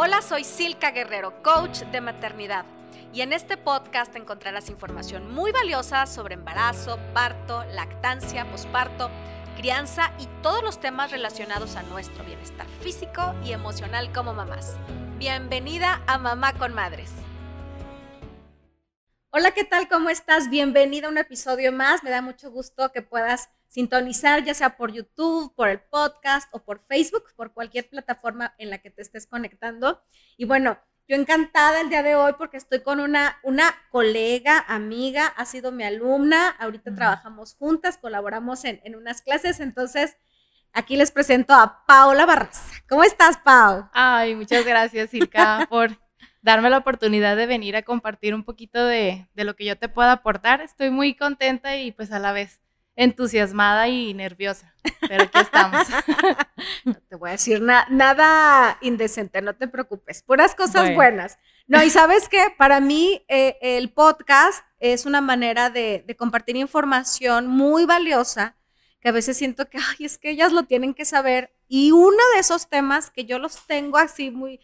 Hola, soy Silka Guerrero, coach de maternidad. Y en este podcast encontrarás información muy valiosa sobre embarazo, parto, lactancia, posparto, crianza y todos los temas relacionados a nuestro bienestar físico y emocional como mamás. Bienvenida a Mamá con Madres. Hola, ¿qué tal? ¿Cómo estás? Bienvenida a un episodio más. Me da mucho gusto que puedas sintonizar, ya sea por YouTube, por el podcast o por Facebook, por cualquier plataforma en la que te estés conectando. Y bueno, yo encantada el día de hoy porque estoy con una, una colega, amiga, ha sido mi alumna, ahorita trabajamos juntas, colaboramos en, en unas clases, entonces aquí les presento a Paula Barraza. ¿Cómo estás, Pau? Ay, muchas gracias, Silka, por darme la oportunidad de venir a compartir un poquito de, de, lo que yo te pueda aportar. Estoy muy contenta y pues a la vez entusiasmada y nerviosa, pero aquí estamos. no te voy a decir nada indecente, no te preocupes, puras cosas buenas. No, y sabes que para mí eh, el podcast es una manera de, de, compartir información muy valiosa, que a veces siento que, ay, es que ellas lo tienen que saber. Y uno de esos temas que yo los tengo así muy,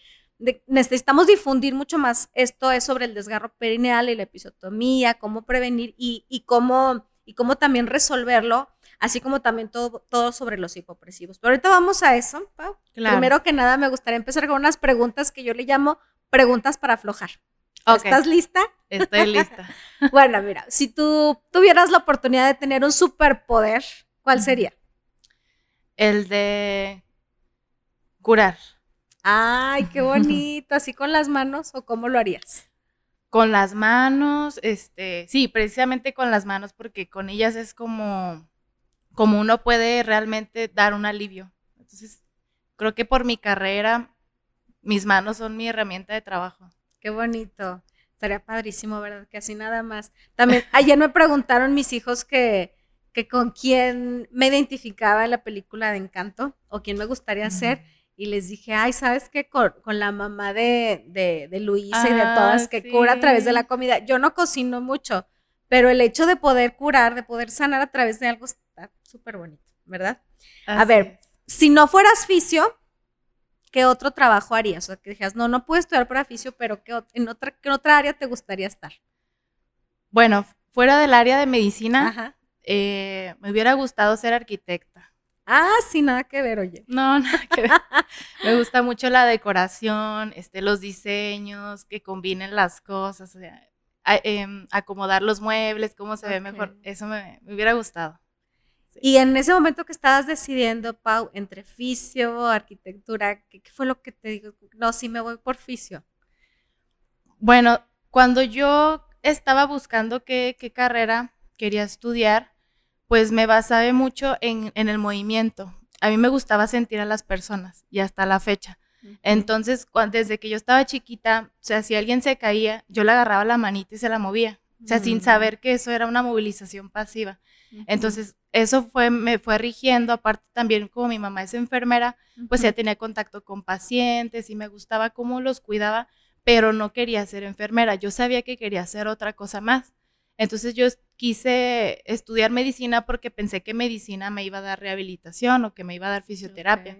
necesitamos difundir mucho más esto es sobre el desgarro perineal y la episotomía, cómo prevenir y, y cómo y cómo también resolverlo, así como también todo, todo sobre los hipopresivos. Pero ahorita vamos a eso, Pau. Primero que nada, me gustaría empezar con unas preguntas que yo le llamo preguntas para aflojar. ¿Estás lista? Estoy lista. bueno, mira, si tú tuvieras la oportunidad de tener un superpoder, ¿cuál sería? El de curar. Ay, qué bonito. ¿Así con las manos o cómo lo harías? Con las manos, este, sí, precisamente con las manos, porque con ellas es como, como uno puede realmente dar un alivio. Entonces, creo que por mi carrera, mis manos son mi herramienta de trabajo. Qué bonito. Estaría padrísimo, ¿verdad? Que así nada más. También, ayer me preguntaron mis hijos que, que con quién me identificaba en la película de Encanto o quién me gustaría ser y les dije, ay, ¿sabes qué? Con, la mamá de, de, Luisa y de ah, todas que cura a través de la comida. Yo no cocino mucho, pero el hecho de poder curar, de poder sanar a través de algo está súper bonito, ¿verdad? a ver, si no fueras fisio, ¿qué otro trabajo harías? O sea, que dijeras, no, no puedo estudiar para fisio, pero ¿qué, en, otra, ¿qué otra área te gustaría estar? Bueno, fuera del área de medicina, eh, me hubiera gustado ser arquitecta. Ah, sí, nada que ver, oye. No, nada que ver. Me gusta mucho la decoración, este, los diseños, que combinen las cosas, o sea, em, acomodar los muebles, cómo se ve mejor. Eso me, hubiera gustado. Y en ese momento que estabas decidiendo, Pau, entre fisio, arquitectura, ¿qué, fue lo que te dijo? No, sí me voy por fisio. Bueno, cuando yo estaba buscando qué, qué carrera quería estudiar, pues me basaba mucho en, el movimiento. A mí me gustaba sentir a las personas y hasta la fecha. Entonces, desde que yo estaba chiquita, o sea, si alguien se caía, yo le agarraba la manita y se la movía. O sea, sin saber que eso era una movilización pasiva. Entonces, eso fue, me fue rigiendo, aparte también como mi mamá es enfermera, pues ya tenía contacto con pacientes y me gustaba cómo los cuidaba, pero no quería ser enfermera. Yo sabía que quería hacer otra cosa más. Entonces yo quise estudiar medicina porque pensé que medicina me iba a dar rehabilitación o que me iba a dar fisioterapia.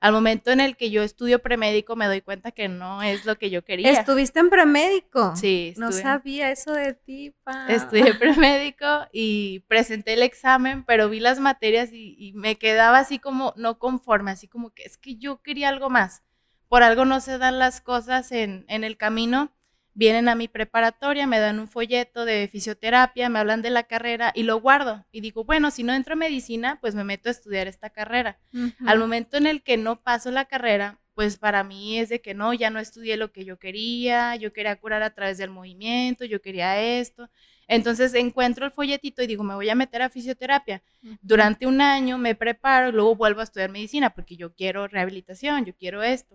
Al momento en el que yo estudio premédico me doy cuenta que no es lo que yo quería. ¿Estuviste en premédico? Sí. No sabía eso de ti, pa. Estudié premédico y presenté el examen, pero vi las materias y, me quedaba así como no conforme, así como que es que yo quería algo más. Por algo no se dan las cosas en, en el camino vienen a mi preparatoria, me dan un folleto de fisioterapia, me hablan de la carrera y lo guardo. Y digo, bueno, si no entro a medicina, pues me meto a estudiar esta carrera. Al momento en el que no paso la carrera, pues para mí es de que no, ya no estudié lo que yo quería, yo quería curar a través del movimiento, yo quería esto. Entonces encuentro el folletito y digo, me voy a meter a fisioterapia. Durante un año me preparo, luego vuelvo a estudiar medicina porque yo quiero rehabilitación, yo quiero esto.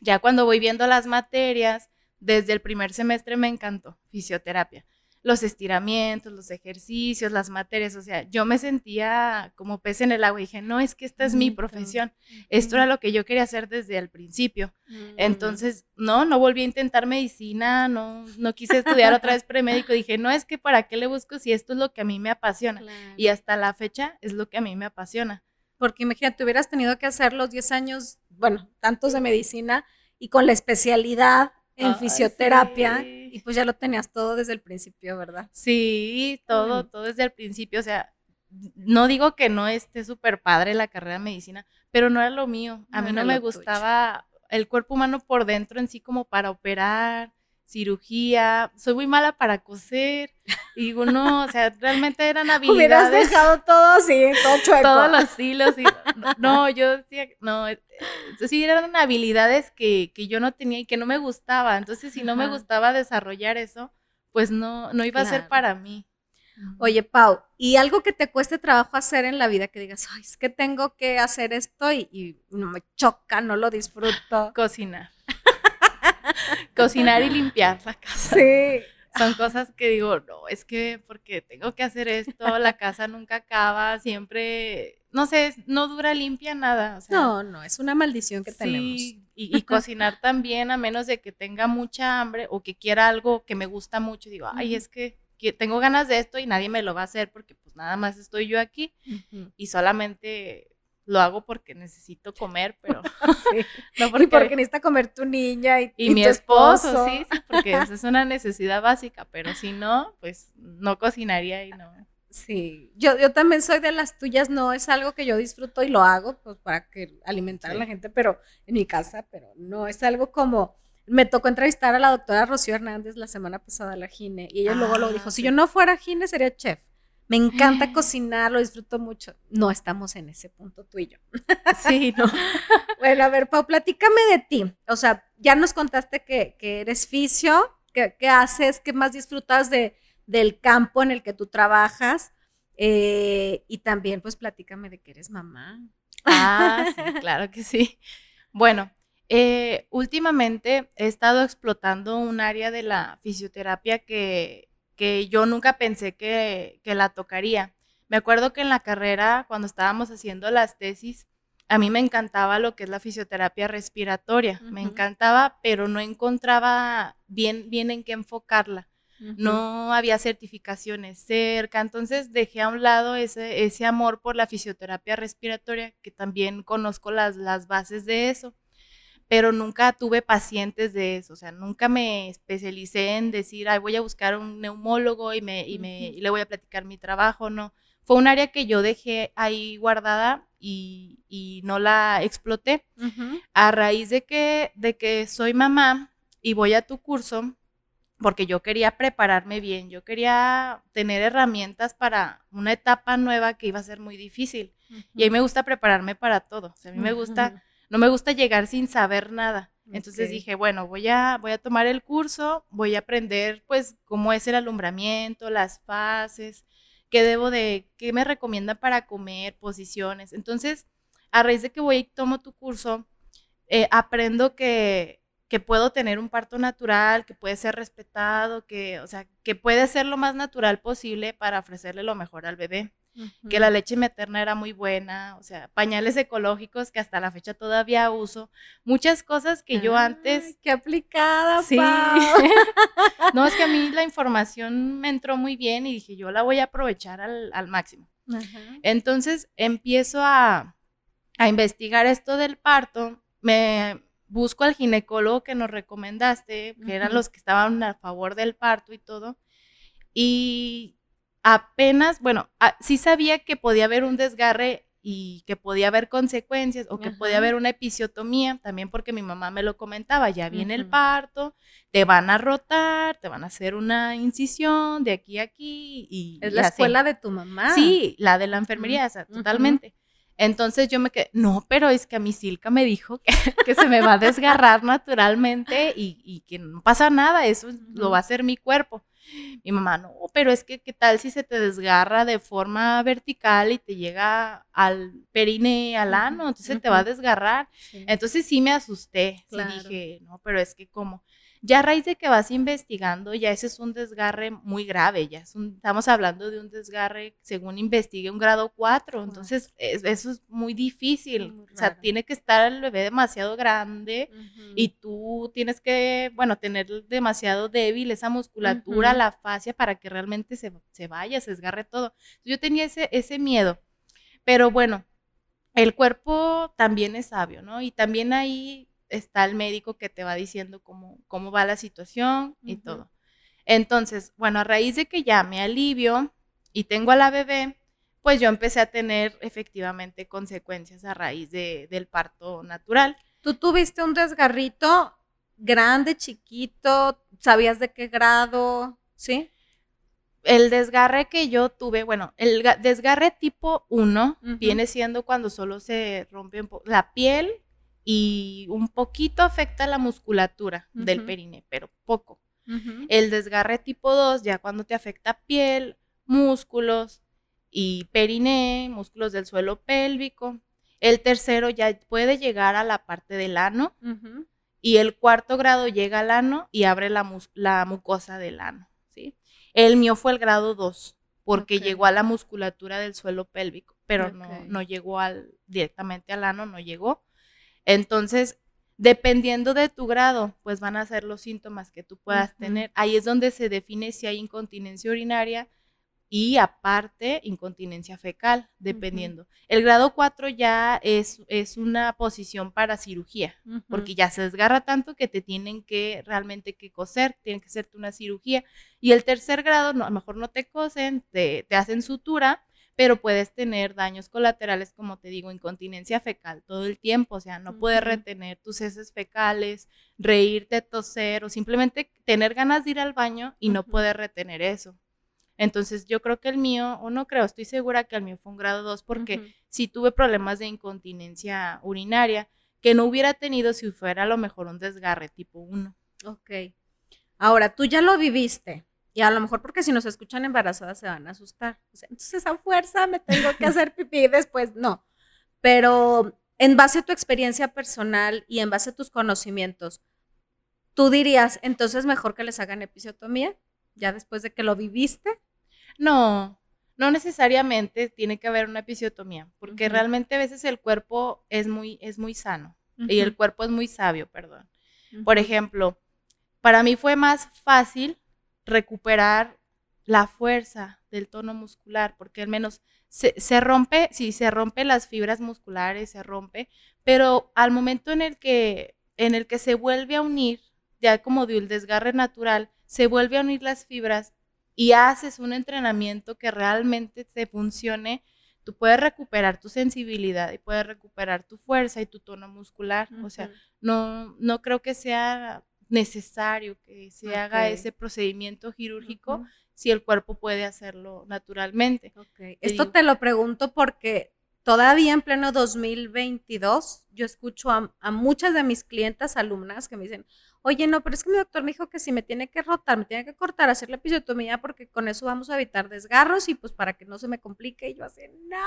Ya cuando voy viendo las materias, desde el primer semestre me encantó fisioterapia. Los estiramientos, los ejercicios, las materias, o sea, yo me sentía como pez en el agua y dije, no, es que esta es mi profesión, esto era lo que yo quería hacer desde el principio. Mm. Entonces, no, no volví a intentar medicina, no, no quise estudiar otra vez premédico, dije, no, es que para qué le busco si esto es lo que a mí me apasiona. Y hasta la fecha es lo que a mí me apasiona. Porque imagínate, hubieras tenido que hacer los 10 años, bueno, tantos de medicina, y con la especialidad en fisioterapia y pues ya lo tenías todo desde el principio, ¿verdad? Sí, todo, todo desde el principio, o sea, no digo que no esté súper padre la carrera de medicina, pero no era lo mío. A mí no me gustaba el cuerpo humano por dentro en sí como para operar, cirugía, soy muy mala para coser. Y digo, no, o sea, realmente eran habilidades. Hubieras dejado todo así, todo chueco. Todos los hilos. Y, no, yo decía, no, eh, sí, eran habilidades que, que, yo no tenía y que no me gustaba. Entonces, si no me gustaba desarrollar eso, pues no, no iba a ser para mí. Oye, Pau, ¿y algo que te cueste trabajo hacer en la vida que digas, ay, es que tengo que hacer esto y, y no me choca, no lo disfruto? Cocinar. Cocinar y limpiar la casa. Sí. Son cosas que digo, no, es que porque tengo que hacer esto, la casa nunca acaba, siempre, no sé, no dura limpia nada. no, no, es una maldición que tenemos. Y, y, cocinar también, a menos de que tenga mucha hambre o que quiera algo que me gusta mucho, digo, ay, es que, tengo ganas de esto y nadie me lo va a hacer porque pues nada más estoy yo aquí y solamente lo hago porque necesito comer, pero no porque, y porque necesita comer tu niña y, y, mi esposo, Sí, porque es una necesidad básica, pero si no, pues no cocinaría y no. Sí, yo, yo también soy de las tuyas, no es algo que yo disfruto y lo hago pues para que alimentar a la gente, pero en mi casa, pero no es algo como me tocó entrevistar a la doctora Rocío Hernández la semana pasada, la gine, y ella luego lo ah, dijo, si yo no fuera gine sería chef. Me encanta cocinar, lo disfruto mucho. No estamos en ese punto tú y yo. Sí, no. bueno, a ver, Pau, platícame de ti. O sea, ya nos contaste que, eres fisio, ¿Qué, haces, qué más disfrutas de, del campo en el que tú trabajas. Eh, y también, pues, platícame de que eres mamá. Ah, sí, claro que sí. Bueno, eh, últimamente he estado explotando un área de la fisioterapia que que yo nunca pensé que, la tocaría. Me acuerdo que en la carrera, cuando estábamos haciendo las tesis, a mí me encantaba lo que es la fisioterapia respiratoria, me encantaba, pero no encontraba bien, bien en qué enfocarla. No había certificaciones cerca, entonces dejé a un lado ese, ese amor por la fisioterapia respiratoria, que también conozco las, las bases de eso pero nunca tuve pacientes de eso, o sea, nunca me especialicé en decir, ay, voy a buscar un neumólogo y, me, y, me, le voy a platicar mi trabajo, no. Fue un área que yo dejé ahí guardada y, y no la exploté. A raíz de que, de que soy mamá y voy a tu curso, porque yo quería prepararme bien, yo quería tener herramientas para una etapa nueva que iba a ser muy difícil. Y a mí me gusta prepararme para todo, o sea, a mí me gusta no me gusta llegar sin saber nada. Entonces dije, bueno, voy a, voy a tomar el curso, voy a aprender pues cómo es el alumbramiento, las fases, qué debo de, qué me recomiendan para comer, posiciones. Entonces, a raíz de que voy y tomo tu curso, eh, aprendo que, que puedo tener un parto natural, que puede ser respetado, que, o sea, que puede ser lo más natural posible para ofrecerle lo mejor al bebé que la leche materna era muy buena, o sea, pañales ecológicos que hasta la fecha todavía uso, muchas cosas que yo antes... ¡Qué aplicada! Sí. no, es que a mí la información me entró muy bien y dije, yo la voy a aprovechar al, máximo. Entonces empiezo a, a investigar esto del parto, me busco al ginecólogo que nos recomendaste, que eran los que estaban a favor del parto y todo, y apenas, bueno, sí sabía que podía haber un desgarre y que podía haber consecuencias o que podía haber una episiotomía, también porque mi mamá me lo comentaba, ya viene el parto, te van a rotar, te van a hacer una incisión de aquí a aquí y... Es la escuela de tu mamá. Sí, la de la enfermería, totalmente. Entonces yo me quedé, no, pero es que a mi Silca me dijo que, se me va a desgarrar naturalmente y, y, que no pasa nada, eso lo va a hacer mi cuerpo. Mi mamá, no, pero es que qué tal si se te desgarra de forma vertical y te llega al perine, al ano, entonces te va a desgarrar. Entonces sí me asusté, sí dije, no, pero es que como, ya a raíz de que vas investigando, ya ese es un desgarre muy grave, ya estamos hablando de un desgarre, según investigue, un grado 4, entonces eso es muy difícil, o sea, tiene que estar el bebé demasiado grande y tú tienes que, bueno, tener demasiado débil esa musculatura, la fascia, para que realmente se, se, vaya, se desgarre todo. Yo tenía ese, ese miedo, pero bueno, el cuerpo también es sabio, ¿no? Y también ahí está el médico que te va diciendo cómo, cómo va la situación y todo. Entonces, bueno, a raíz de que ya me alivio y tengo a la bebé, pues yo empecé a tener efectivamente consecuencias a raíz de, del parto natural. ¿Tú tuviste un desgarrito grande, chiquito? ¿Sabías de qué grado? ¿Sí? El desgarre que yo tuve, bueno, el desgarre tipo 1 viene siendo cuando solo se rompe la piel y un poquito afecta la musculatura del perine, pero poco. El desgarre tipo 2 ya cuando te afecta piel, músculos y perine, músculos del suelo pélvico. El tercero ya puede llegar a la parte del ano y el cuarto grado llega al ano y abre la, la mucosa del ano. El mío fue el grado 2, porque llegó a la musculatura del suelo pélvico, pero no, no llegó al, directamente al ano, no llegó. Entonces, dependiendo de tu grado, pues van a ser los síntomas que tú puedas tener. Ahí es donde se define si hay incontinencia urinaria, y aparte incontinencia fecal, dependiendo. El grado 4 ya es, es, una posición para cirugía, porque ya se desgarra tanto que te tienen que realmente que coser, tienen que hacerte una cirugía. Y el tercer grado, no, a lo mejor no te cosen, te, te hacen sutura, pero puedes tener daños colaterales, como te digo, incontinencia fecal todo el tiempo, o sea, no puedes retener tus heces fecales, reírte, toser o simplemente tener ganas de ir al baño y no puedes retener eso. Entonces yo creo que el mío, o no creo, estoy segura que el mío fue un grado 2 porque sí tuve problemas de incontinencia urinaria que no hubiera tenido si fuera a lo mejor un desgarre tipo 1. Ok. Ahora, tú ya lo viviste. Y a lo mejor porque si nos escuchan embarazadas se van a asustar. entonces a fuerza me tengo que hacer pipí después. No. Pero en base a tu experiencia personal y en base a tus conocimientos, ¿tú dirías entonces mejor que les hagan episiotomía? Ya después de que lo viviste. No, no necesariamente tiene que haber una episiotomía, porque realmente a veces el cuerpo es muy, es muy sano y el cuerpo es muy sabio, perdón. Por ejemplo, para mí fue más fácil recuperar la fuerza del tono muscular, porque al menos se, se, rompe, sí, se rompe las fibras musculares, se rompe, pero al momento en el que, en el que se vuelve a unir, ya como de un desgarre natural, se vuelve a unir las fibras, y haces un entrenamiento que realmente te funcione, tú puedes recuperar tu sensibilidad y puedes recuperar tu fuerza y tu tono muscular. O sea, no, no creo que sea necesario que se haga ese procedimiento quirúrgico si el cuerpo puede hacerlo naturalmente. Esto te lo pregunto porque todavía en pleno 2022 yo escucho a, a muchas de mis clientas, alumnas que me dicen, oye, no, pero es que mi doctor me dijo que si me tiene que rotar, me tiene que cortar, hacer la episiotomía porque con eso vamos a evitar desgarros y pues para que no se me complique. Y yo así, no.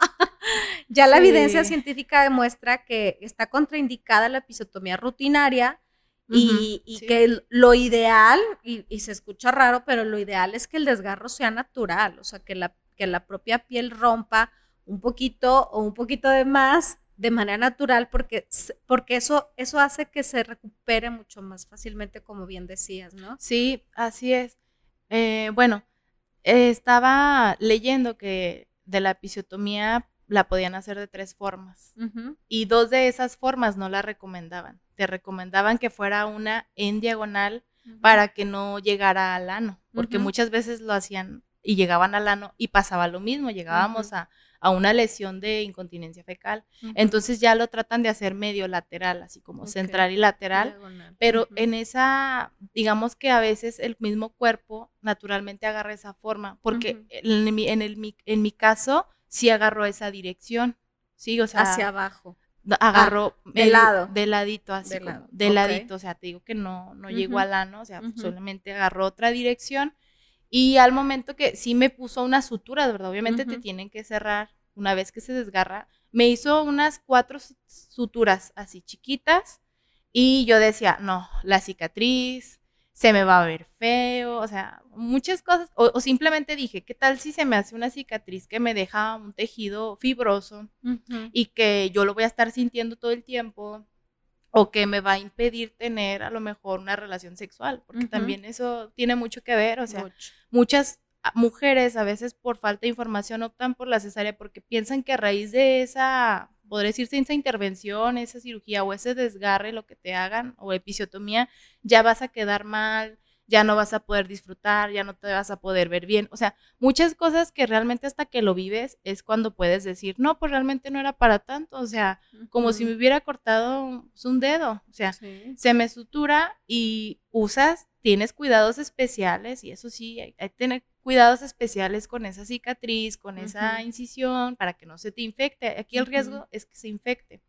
ya la evidencia científica demuestra que está contraindicada la episiotomía rutinaria y, que lo ideal, y, y, se escucha raro, pero lo ideal es que el desgarro sea natural, o sea, que la, que la propia piel rompa un poquito o un poquito de más de manera natural porque, porque eso, eso hace que se recupere mucho más fácilmente, como bien decías, ¿no? Sí, así es. Eh, bueno, estaba leyendo que de la episiotomía la podían hacer de tres formas. Y dos de esas formas no la recomendaban. Te recomendaban que fuera una en diagonal para que no llegara al ano, porque muchas veces lo hacían y llegaban al ano y pasaba lo mismo, llegábamos a a una lesión de incontinencia fecal. Entonces ya lo tratan de hacer medio lateral, así como central y lateral, pero en esa, digamos que a veces el mismo cuerpo naturalmente agarra esa forma, porque en, mi, en, el, en mi caso sí agarró esa dirección, sí, o sea. Hacia abajo. Agarró ah, de lado. De ladito, así de, ladito, o sea, te digo que no, no llegó al ano, o sea, solamente agarró otra dirección y al momento que sí me puso una sutura, ¿verdad? Obviamente te tienen que cerrar una vez que se desgarra. Me hizo unas cuatro suturas así chiquitas y yo decía, no, la cicatriz, se me va a ver feo, o sea, muchas cosas. O, simplemente dije, ¿qué tal si se me hace una cicatriz que me deja un tejido fibroso y que yo lo voy a estar sintiendo todo el tiempo? o que me va a impedir tener a lo mejor una relación sexual, porque también eso tiene mucho que ver, o sea, muchas mujeres a veces por falta de información optan por la cesárea porque piensan que a raíz de esa podría decirse, esa intervención, esa cirugía o ese desgarre, lo que te hagan, o episiotomía, ya vas a quedar mal, ya no vas a poder disfrutar, ya no te vas a poder ver bien. O sea, muchas cosas que realmente hasta que lo vives es cuando puedes decir, no, pues realmente no era para tanto. O sea, como si me hubiera cortado pues, un dedo. O sea, se me sutura y usas, tienes cuidados especiales y eso sí, hay, que tener cuidados especiales con esa cicatriz, con esa incisión, para que no se te infecte. Aquí el riesgo es que se infecte.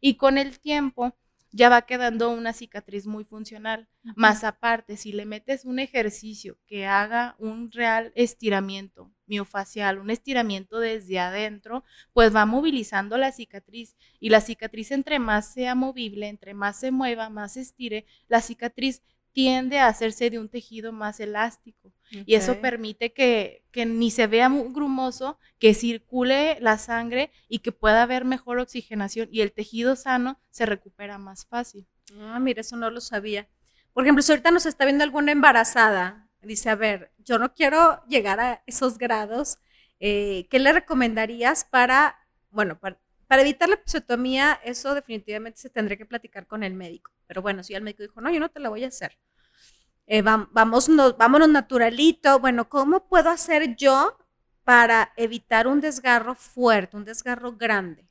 Y con el tiempo ya va quedando una cicatriz muy funcional. Más aparte, si le metes un ejercicio que haga un real estiramiento miofacial, un estiramiento desde adentro, pues va movilizando la cicatriz. Y la cicatriz entre más sea movible, entre más se mueva, más se estire, la cicatriz tiende a hacerse de un tejido más elástico. Y eso permite que, ni se vea muy grumoso, que circule la sangre y que pueda haber mejor oxigenación y el tejido sano se recupera más fácil. Ah, mira, eso no lo sabía. Por ejemplo, si ahorita nos está viendo alguna embarazada, dice, a ver, yo no quiero llegar a esos grados, eh, ¿qué le recomendarías para, bueno, para, para evitar la episiotomía, eso definitivamente se tendría que platicar con el médico. Pero bueno, si el médico dijo, no, yo no te la voy a hacer. Eh, vamos, vámonos naturalito. Bueno, ¿cómo puedo hacer yo para evitar un desgarro fuerte, un desgarro grande?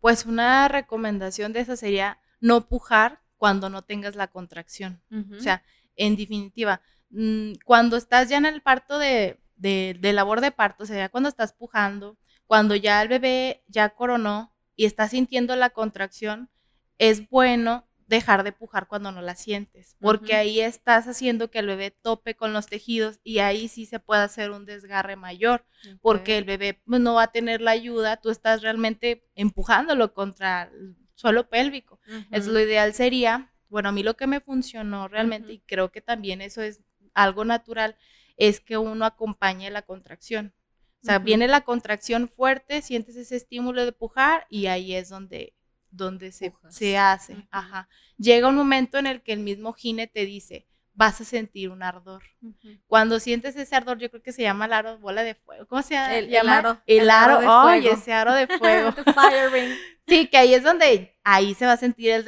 Pues una recomendación de esa sería no pujar cuando no tengas la contracción. O sea, en definitiva, mm, cuando estás ya en el parto de, de, de labor de parto, o sea, ya cuando estás pujando, cuando ya el bebé ya coronó y está sintiendo la contracción, es bueno dejar de pujar cuando no la sientes, porque ahí estás haciendo que el bebé tope con los tejidos y ahí sí se puede hacer un desgarre mayor, porque el bebé pues, no va a tener la ayuda, tú estás realmente empujándolo contra el suelo pélvico. Es lo ideal sería, bueno, a mí lo que me funcionó realmente y creo que también eso es algo natural, es que uno acompañe la contracción. O sea, viene la contracción fuerte, sientes ese estímulo de pujar y ahí es donde, donde se, se hace. Ajá. Llega un momento en el que el mismo gine te dice, vas a sentir un ardor. Cuando sientes ese ardor, yo creo que se llama el aro bola de fuego. ¿Cómo se llama? El, aro. El, aro, de fuego. ese aro de fuego. sí, que ahí es donde, ahí se va a sentir el,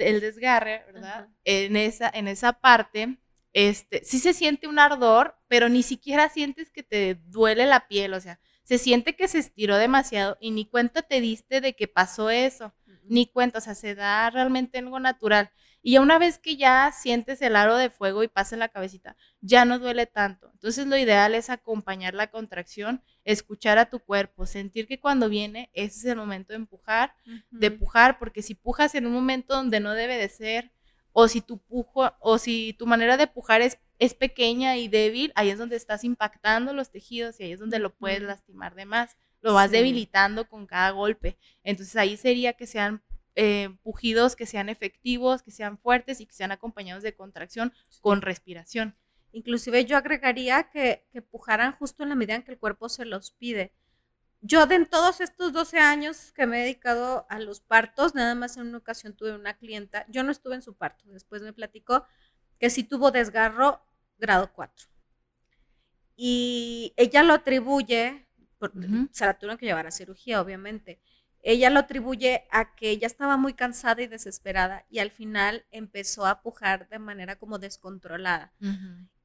el desgarre, ¿verdad? En esa, en esa parte este, sí se siente un ardor, pero ni siquiera sientes que te duele la piel, o sea, se siente que se estiró demasiado y ni cuenta te diste de que pasó eso, ni cuenta, o sea, se da realmente algo natural. Y una vez que ya sientes el aro de fuego y pasa en la cabecita, ya no duele tanto. Entonces lo ideal es acompañar la contracción, escuchar a tu cuerpo, sentir que cuando viene, ese es el momento de empujar, de pujar, porque si pujas en un momento donde no debe de ser, o si tu pujo, o si tu manera de pujar es, es pequeña y débil, ahí es donde estás impactando los tejidos y ahí es donde lo puedes lastimar de más. Lo vas debilitando con cada golpe. Entonces ahí sería que sean eh, pujidos que sean efectivos, que sean fuertes y que sean acompañados de contracción con respiración. Inclusive yo agregaría que, que pujaran justo en la medida en que el cuerpo se los pide yo de en todos estos 12 años que me he dedicado a los partos, nada más en una ocasión tuve una clienta, yo no estuve en su parto, después me platicó que sí tuvo desgarro grado 4. Y ella lo atribuye, se la tuvieron que llevar a cirugía, obviamente. Ella lo atribuye a que ella estaba muy cansada y desesperada y al final empezó a pujar de manera como descontrolada.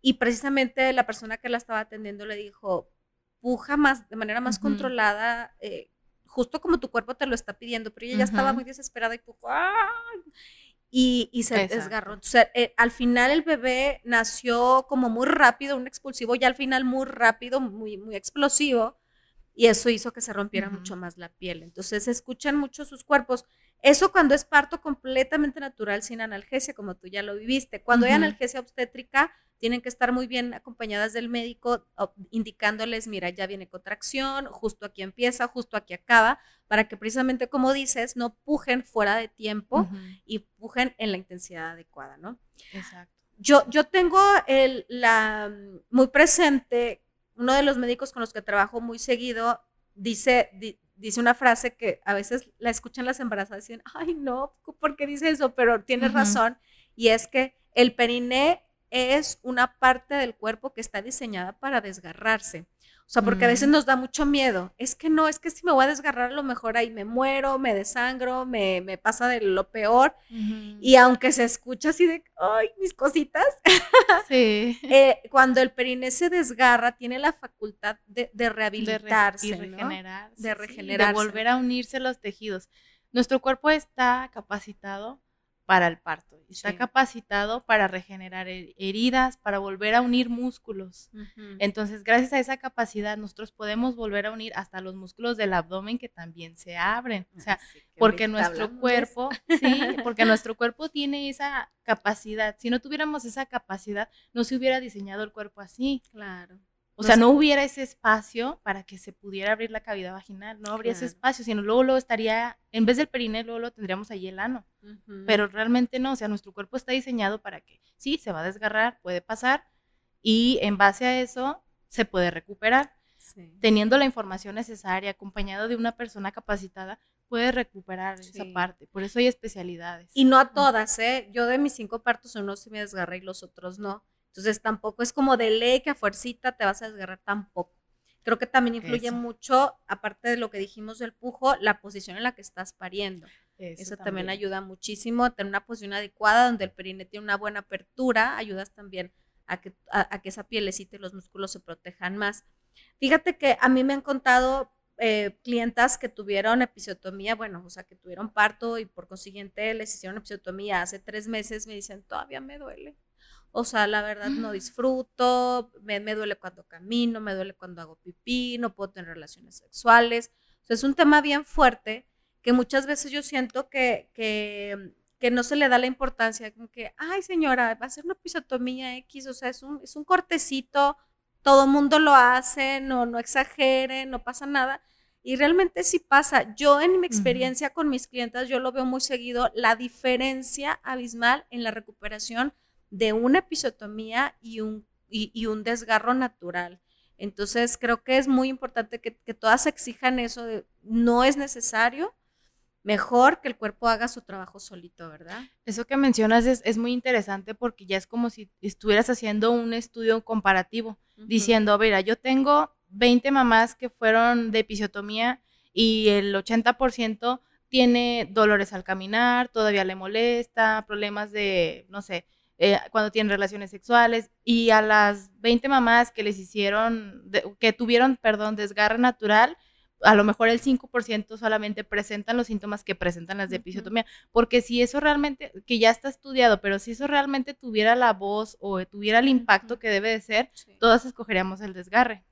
Y precisamente la persona que la estaba atendiendo le dijo, puja más, de manera más controlada, eh, justo como tu cuerpo te lo está pidiendo, pero ella ya estaba muy desesperada y pujó, y, y, se desgarró. Eh, al final el bebé nació como muy rápido, un expulsivo, y al final muy rápido, muy, muy explosivo, y eso hizo que se rompiera mucho más la piel. Entonces, escuchan mucho sus cuerpos. Eso cuando es parto completamente natural, sin analgesia, como tú ya lo viviste. Cuando hay analgesia obstétrica, tienen que estar muy bien acompañadas del médico, indicándoles, mira, ya viene contracción, justo aquí empieza, justo aquí acaba, para que precisamente, como dices, no pujen fuera de tiempo y pujen en la intensidad adecuada, ¿no? Exacto. Yo, yo tengo el, la, muy presente, uno de los médicos con los que trabajo muy seguido, dice, dice una frase que a veces la escuchan las embarazadas y dicen, ay, no, ¿por qué dice eso? Pero tiene razón, y es que el periné es una parte del cuerpo que está diseñada para desgarrarse. O sea, porque a veces nos da mucho miedo. Es que no, es que si me voy a desgarrar, a lo mejor ahí me muero, me desangro, me, me pasa de lo peor. Y aunque se escucha así de, ay, mis cositas, sí. Eh, cuando el perine se desgarra, tiene la facultad de, rehabilitarse. De, regenerarse. De regenerarse. de volver a unirse los tejidos. Nuestro cuerpo está capacitado para el parto. Está capacitado para regenerar heridas, para volver a unir músculos. Entonces, gracias a esa capacidad, nosotros podemos volver a unir hasta los músculos del abdomen que también se abren. O sea, porque nuestro cuerpo, sí, porque nuestro cuerpo tiene esa capacidad. Si no tuviéramos esa capacidad, no se hubiera diseñado el cuerpo así. Claro. O sea, no hubiera ese espacio para que se pudiera abrir la cavidad vaginal, no habría ese espacio, sino luego lo estaría, en vez del perineo, luego lo tendríamos ahí el ano. Pero realmente no, o sea, nuestro cuerpo está diseñado para que sí, se va a desgarrar, puede pasar, y en base a eso se puede recuperar. Teniendo la información necesaria, acompañado de una persona capacitada, puede recuperar esa parte. Por eso hay especialidades. Y no a todas, ¿eh? Yo de mis cinco partos, uno sí me desgarré y los otros no. Entonces tampoco es como de ley que a fuercita te vas a desgarrar tampoco. Creo que también influye mucho, aparte de lo que dijimos del pujo, la posición en la que estás pariendo. Eso, también. ayuda muchísimo a tener una posición adecuada donde el perine tiene una buena apertura, ayudas también a que, a, que esa pielecita y los músculos se protejan más. Fíjate que a mí me han contado eh, clientas que tuvieron episiotomía, bueno, o sea, que tuvieron parto y por consiguiente les hicieron episiotomía hace tres meses, me dicen, todavía me duele. O sea, la verdad no disfruto, me, duele cuando camino, me duele cuando hago pipí, no puedo tener relaciones sexuales. O sea, es un tema bien fuerte que muchas veces yo siento que, que, que no se le da la importancia, como que, ay señora, va a ser una episiotomía X, o sea, es un, es un cortecito, todo mundo lo hace, no, no exageren, no pasa nada. Y realmente sí pasa. Yo en mi experiencia con mis clientes, yo lo veo muy seguido, la diferencia abismal en la recuperación de una episotomía y un, y, un desgarro natural. Entonces, creo que es muy importante que, todas exijan eso de no es necesario, mejor que el cuerpo haga su trabajo solito, ¿verdad? Eso que mencionas es, muy interesante porque ya es como si estuvieras haciendo un estudio comparativo, diciendo, mira, yo tengo 20 mamás que fueron de episiotomía y el 80% tiene dolores al caminar, todavía le molesta, problemas de, no sé, eh, cuando tienen relaciones sexuales y a las 20 mamás que les hicieron, que tuvieron, perdón, desgarre natural, a lo mejor el 5% solamente presentan los síntomas que presentan las de episiotomía, porque si eso realmente, que ya está estudiado, pero si eso realmente tuviera la voz o tuviera el impacto que debe de ser, todas escogeríamos el desgarre.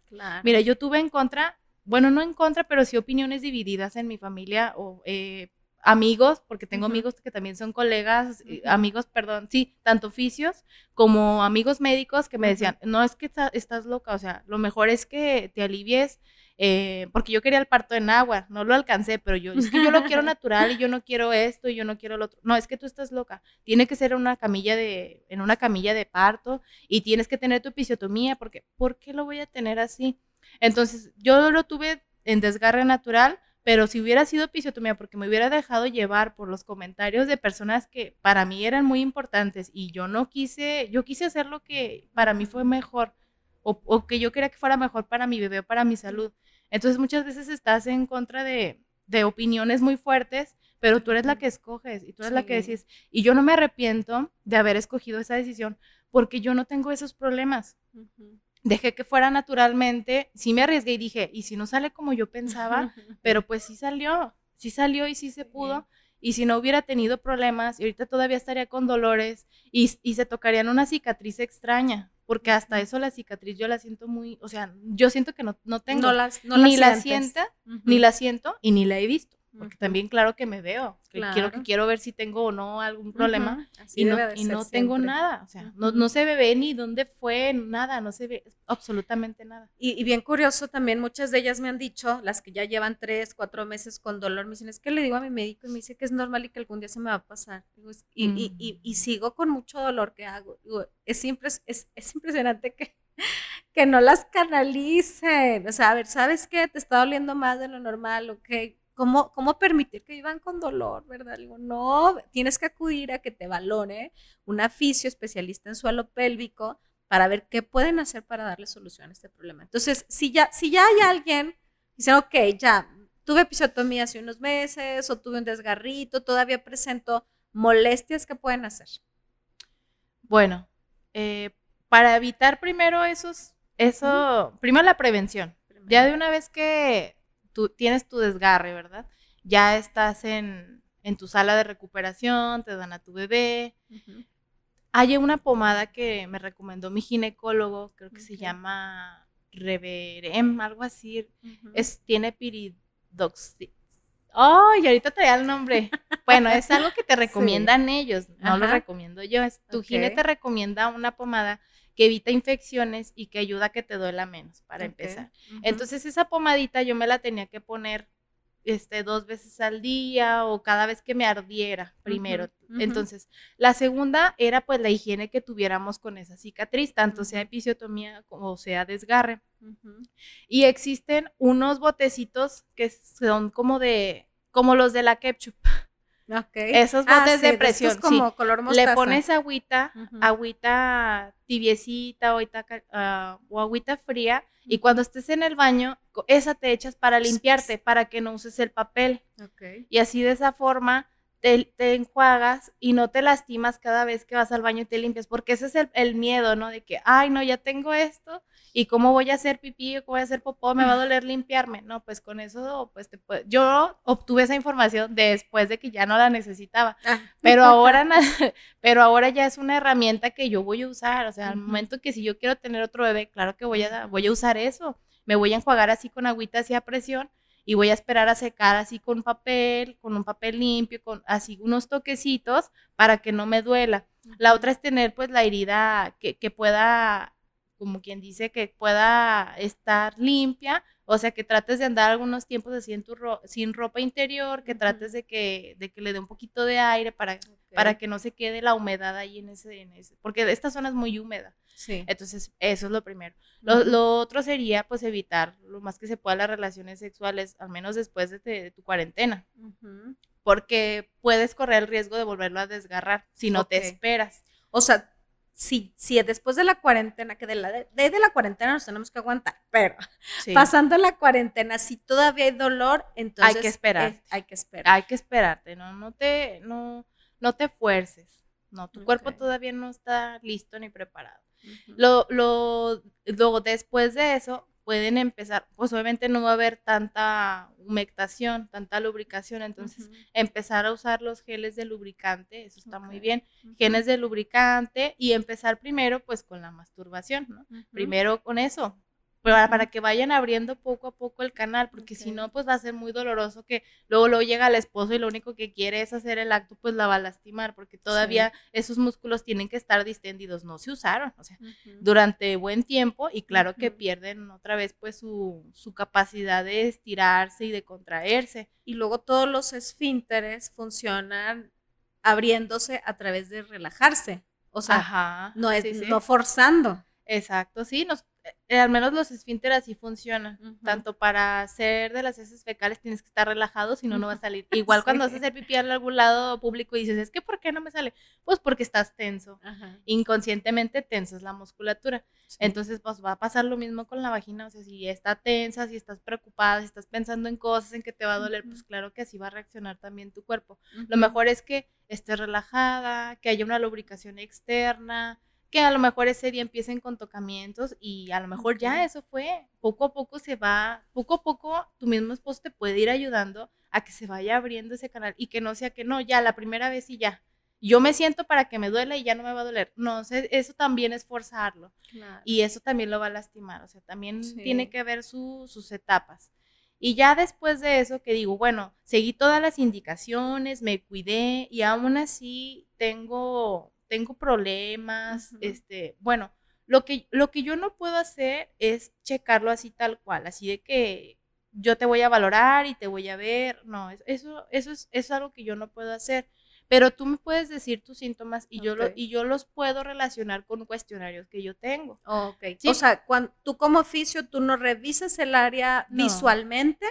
Mira, yo tuve en contra, bueno, no en contra, pero sí opiniones divididas en mi familia o eh, amigos, porque tengo amigos que también son colegas, amigos, perdón, sí, tanto oficios como amigos médicos que me decían, no es que estás loca, o sea, lo mejor es que te alivies, eh, porque yo quería el parto en agua, no lo alcancé, pero yo, es que yo lo quiero natural y yo no quiero esto y yo no quiero lo otro. No, es que tú estás loca. Tiene que ser una camilla de, en una camilla de parto y tienes que tener tu episiotomía, porque, ¿por qué lo voy a tener así? Entonces, yo lo tuve en desgarre natural, pero si hubiera sido episiotomía porque me hubiera dejado llevar por los comentarios de personas que para mí eran muy importantes y yo no quise, yo quise hacer lo que para mí fue mejor o, que yo quería que fuera mejor para mi bebé o para mi salud. Entonces muchas veces estás en contra de, opiniones muy fuertes, pero tú eres la que escoges y tú eres la que decís. Y yo no me arrepiento de haber escogido esa decisión porque yo no tengo esos problemas dejé que fuera naturalmente, sí me arriesgué y dije, y si no sale como yo pensaba, pero pues sí salió, sí salió y sí se pudo. Y si no hubiera tenido problemas, y ahorita todavía estaría con dolores y, se tocarían una cicatriz extraña, porque hasta eso la cicatriz yo la siento muy, o sea, yo siento que no, no tengo, ni la, sienta, ni la siento y ni la he visto porque también claro que me veo, quiero que quiero ver si tengo o no algún problema y no, y no tengo nada, o sea, no, no, se ve ni dónde fue, nada, no se ve absolutamente nada. Y, bien curioso también, muchas de ellas me han dicho, las que ya llevan tres, cuatro meses con dolor, me dicen, es que le digo a mi médico y me dice que es normal y que algún día se me va a pasar. y, y, y, sigo con mucho dolor que hago. es, siempre, es, es impresionante que que no las canalicen. O sea, a ver, ¿sabes qué? Te está doliendo más de lo normal, ok. ¿Cómo, ¿Cómo permitir que vivan con dolor, verdad? Digo, no, tienes que acudir a que te valore un aficio especialista en suelo pélvico para ver qué pueden hacer para darle solución a este problema. Entonces, si ya, si ya hay alguien, dice, ok, ya, tuve episiotomía hace unos meses o tuve un desgarrito, todavía presento molestias que pueden hacer. Bueno, eh, para evitar primero esos, eso, primero la prevención. Ya de una vez que tú tienes tu desgarre, ¿verdad? Ya estás en, en tu sala de recuperación, te dan a tu bebé. Hay una pomada que me recomendó mi ginecólogo, creo que se llama Reverem, algo así. es, tiene piridoxi. Oh, y ahorita traía el nombre. Bueno, es algo que te recomiendan ellos, no lo recomiendo yo. Es, tu gine te recomienda una pomada que evita infecciones y que ayuda a que te duela menos, para empezar. Entonces, esa pomadita yo me la tenía que poner este, dos veces al día o cada vez que me ardiera primero. Entonces, la segunda era pues la higiene que tuviéramos con esa cicatriz, tanto sea episiotomía como sea desgarre. Y existen unos botecitos que son como de, como los de la ketchup. Esos ah, botes de presión. como color mostaza. Le pones agüita, agüita tibiecita uh, o agüita fría y cuando estés en el baño, esa te echas para limpiarte, para que no uses el papel. Y así de esa forma te, enjuagas y no te lastimas cada vez que vas al baño y te limpias, porque ese es el, el, miedo, ¿no? De que, ay, no, ya tengo esto, y cómo voy a hacer pipí o cómo voy a hacer popó, me va a doler limpiarme. No, pues con eso, pues te yo obtuve esa información después de que ya no la necesitaba, ah. pero ahora, pero ahora ya es una herramienta que yo voy a usar, o sea, al momento que si yo quiero tener otro bebé, claro que voy a, voy a usar eso, me voy a enjuagar así con agüita así a presión y voy a esperar a secar así con papel, con un papel limpio, con así unos toquecitos para que no me duela. La otra es tener pues la herida que, que pueda como quien dice, que pueda estar limpia, o sea, que trates de andar algunos tiempos así en tu sin ropa interior, que trates de que, de que le dé un poquito de aire para, para que no se quede la humedad ahí en ese, en ese, porque esta zona es muy húmeda. Sí. Entonces, eso es lo primero. Lo, otro sería, pues, evitar lo más que se pueda las relaciones sexuales, al menos después de, tu cuarentena. Porque puedes correr el riesgo de volverlo a desgarrar si no te esperas. O sea, sí, sí, después de la cuarentena, que de la, de, la cuarentena nos tenemos que aguantar, pero pasando la cuarentena, si todavía hay dolor, entonces hay que esperar. hay que esperar. Hay que esperarte, no, no te, no, no te fuerces. No, tu cuerpo todavía no está listo ni preparado. lo, lo, luego, después de eso, pueden empezar, pues obviamente no va a haber tanta humectación, tanta lubricación, entonces empezar a usar los geles de lubricante, eso está muy bien, genes de lubricante y empezar primero pues con la masturbación, ¿no? Primero con eso, para, para, que vayan abriendo poco a poco el canal, porque si no, pues va a ser muy doloroso que luego, luego llega el esposo y lo único que quiere es hacer el acto, pues la va a lastimar, porque todavía esos músculos tienen que estar distendidos, no se usaron, o sea, durante buen tiempo y claro que pierden otra vez pues su, su capacidad de estirarse y de contraerse. Y luego todos los esfínteres funcionan abriéndose a través de relajarse, o sea, no es no forzando. Exacto, sí, nos, al menos los esfínteres así funcionan. Tanto para hacer de las heces fecales tienes que estar relajado, si no, no va a salir. Igual cuando a hacer pipí en algún lado público y dices, es que ¿por qué no me sale? Pues porque estás tenso. Inconscientemente tensas la musculatura. Entonces, pues va a pasar lo mismo con la vagina. O sea, si está tensa, si estás preocupada, si estás pensando en cosas en que te va a doler, pues claro que así va a reaccionar también tu cuerpo. Lo mejor es que estés relajada, que haya una lubricación externa que a lo mejor ese día empiecen con tocamientos y a lo mejor ya eso fue, poco a poco se va, poco a poco tu mismo esposo te puede ir ayudando a que se vaya abriendo ese canal y que no sea que no, ya la primera vez y ya. Yo me siento para que me duela y ya no me va a doler. No, eso también es forzarlo. Y eso también lo va a lastimar. O sea, también tiene que ver sus etapas. Y ya después de eso que digo, bueno, seguí todas las indicaciones, me cuidé y aún así tengo tengo problemas, este, bueno, lo que, lo que yo no puedo hacer es checarlo así tal cual, así de que yo te voy a valorar y te voy a ver, no, eso, eso, es, es algo que yo no puedo hacer, pero tú me puedes decir tus síntomas y, yo, lo, y yo los puedo relacionar con cuestionarios que yo tengo. ok, o sea, cuando, tú como oficio, tú no revisas el área visualmente,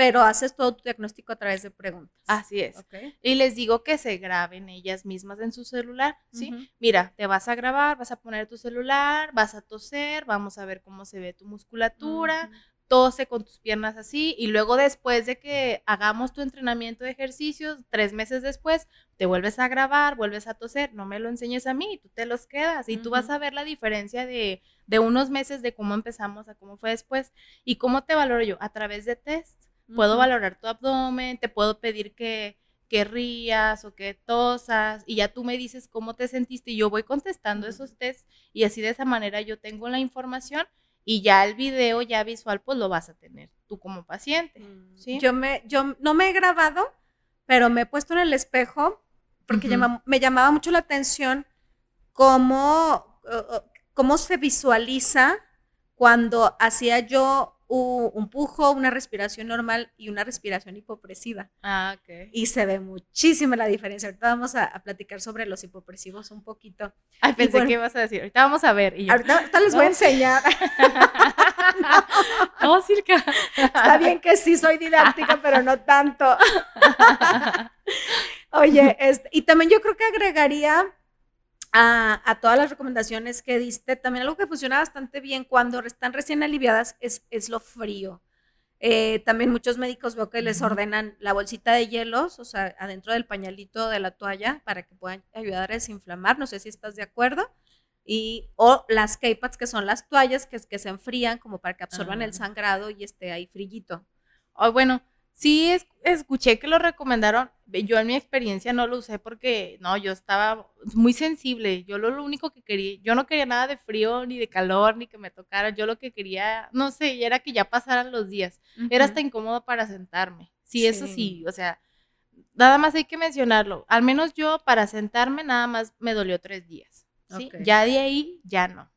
pero haces todo tu diagnóstico a través de preguntas. Así es. Y les digo que se graben ellas mismas en su celular, ¿sí? Mira, te vas a grabar, vas a poner tu celular, vas a toser, vamos a ver cómo se ve tu musculatura, tose con tus piernas así y luego después de que hagamos tu entrenamiento de ejercicios, tres meses después, te vuelves a grabar, vuelves a toser, no me lo enseñes a mí, tú te los quedas y tú vas a ver la diferencia de, de, unos meses de cómo empezamos a cómo fue después y cómo te valoro yo a través de test. Puedo valorar tu abdomen, te puedo pedir que, que rías o que tosas y ya tú me dices cómo te sentiste y yo voy contestando esos tests y así de esa manera yo tengo la información y ya el video ya visual pues lo vas a tener tú como paciente. Mm, ¿sí? Yo, me, yo no me he grabado, pero me he puesto en el espejo porque me llamaba mucho la atención cómo, cómo se visualiza cuando hacía yo un pujo, una respiración normal y una respiración hipopresiva. Ah, ok. Y se ve muchísima la diferencia. Ahorita vamos a, platicar sobre los hipopresivos un poquito. Ay, pensé que ibas a decir. Ahorita vamos a ver. ahorita, les voy a enseñar. no, Circa. Está bien que sí soy didáctica, pero no tanto. Oye, este, y también yo creo que agregaría a, todas las recomendaciones que diste. También algo que funciona bastante bien cuando están recién aliviadas es, es lo frío. Eh, también muchos médicos veo que les ordenan la bolsita de hielos, o sea, adentro del pañalito de la toalla para que puedan ayudar a desinflamar. No sé si estás de acuerdo. Y, o las K-pads, que son las toallas que, que se enfrían como para que absorban el ah. sangrado y esté ahí frillito. Oh, bueno, Sí, escuché que lo recomendaron. Yo en mi experiencia no lo usé porque, no, yo estaba muy sensible. Yo lo, único que quería, yo no quería nada de frío, ni de calor, ni que me tocara. Yo lo que quería, no sé, era que ya pasaran los días. Era hasta incómodo para sentarme. Sí, eso sí, o sea, nada más hay que mencionarlo. Al menos yo para sentarme nada más me dolió tres días. ¿sí? Ya de ahí, ya no.